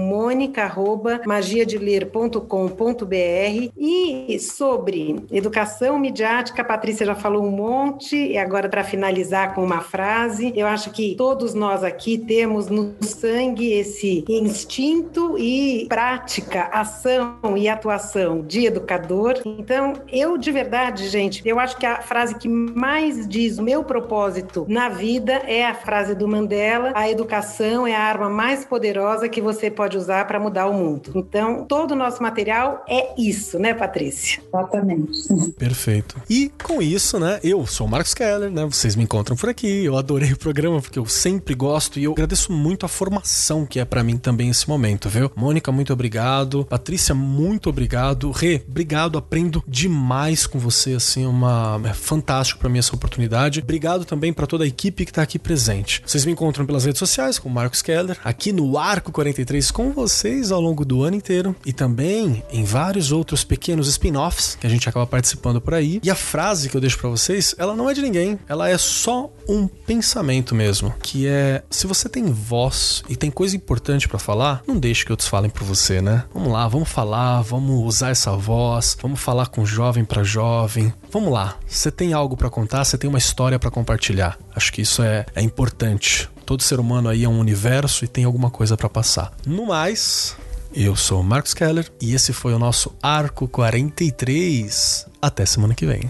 monica@magiadeler.com.br e sobre educação midiática, a Patrícia já falou um monte e agora para finalizar com uma frase, eu acho que todos nós aqui temos no sangue esse instinto e prática, ação e atuação de educador. Então, eu de verdade, gente, eu acho que a frase que mais diz o meu propósito na vida é a frase do Mandela: a educação é a arma mais poderosa que você pode usar para mudar o mundo. Então, todo o nosso material é isso, né, Patrícia? Exatamente. Perfeito. E com isso, né, eu sou o Marcos Keller, né? Vocês me encontram por aqui. Eu adorei o programa porque eu sempre gosto e eu agradeço muito a formação que é para mim também esse momento, viu? Mônica, muito obrigado. Patrícia, muito obrigado. Rê, obrigado. Aprendo demais com você, assim, uma é fantástico para mim essa oportunidade. Obrigado também para toda a equipe que tá aqui presente. Vocês me encontram pelas redes sociais com Marcos Keller, aqui no Arco 43 com vocês ao longo do ano inteiro e também em vários outros pequenos spin-offs que a gente acaba participando por aí. E a frase que eu deixo para vocês, ela não é de ninguém, ela é só um pensamento mesmo, que é se você tem voz e tem coisa importante para falar, não deixe que outros falem por você, né? Vamos lá, vamos falar, vamos usar essa voz, vamos falar com jovem para jovem. Vamos lá, você tem algo para contar, você tem uma história para compartilhar. Acho que isso é, é importante. Todo ser humano aí é um universo e tem alguma coisa para passar. No mais, eu sou o Marcos Keller e esse foi o nosso Arco 43. Até semana que vem.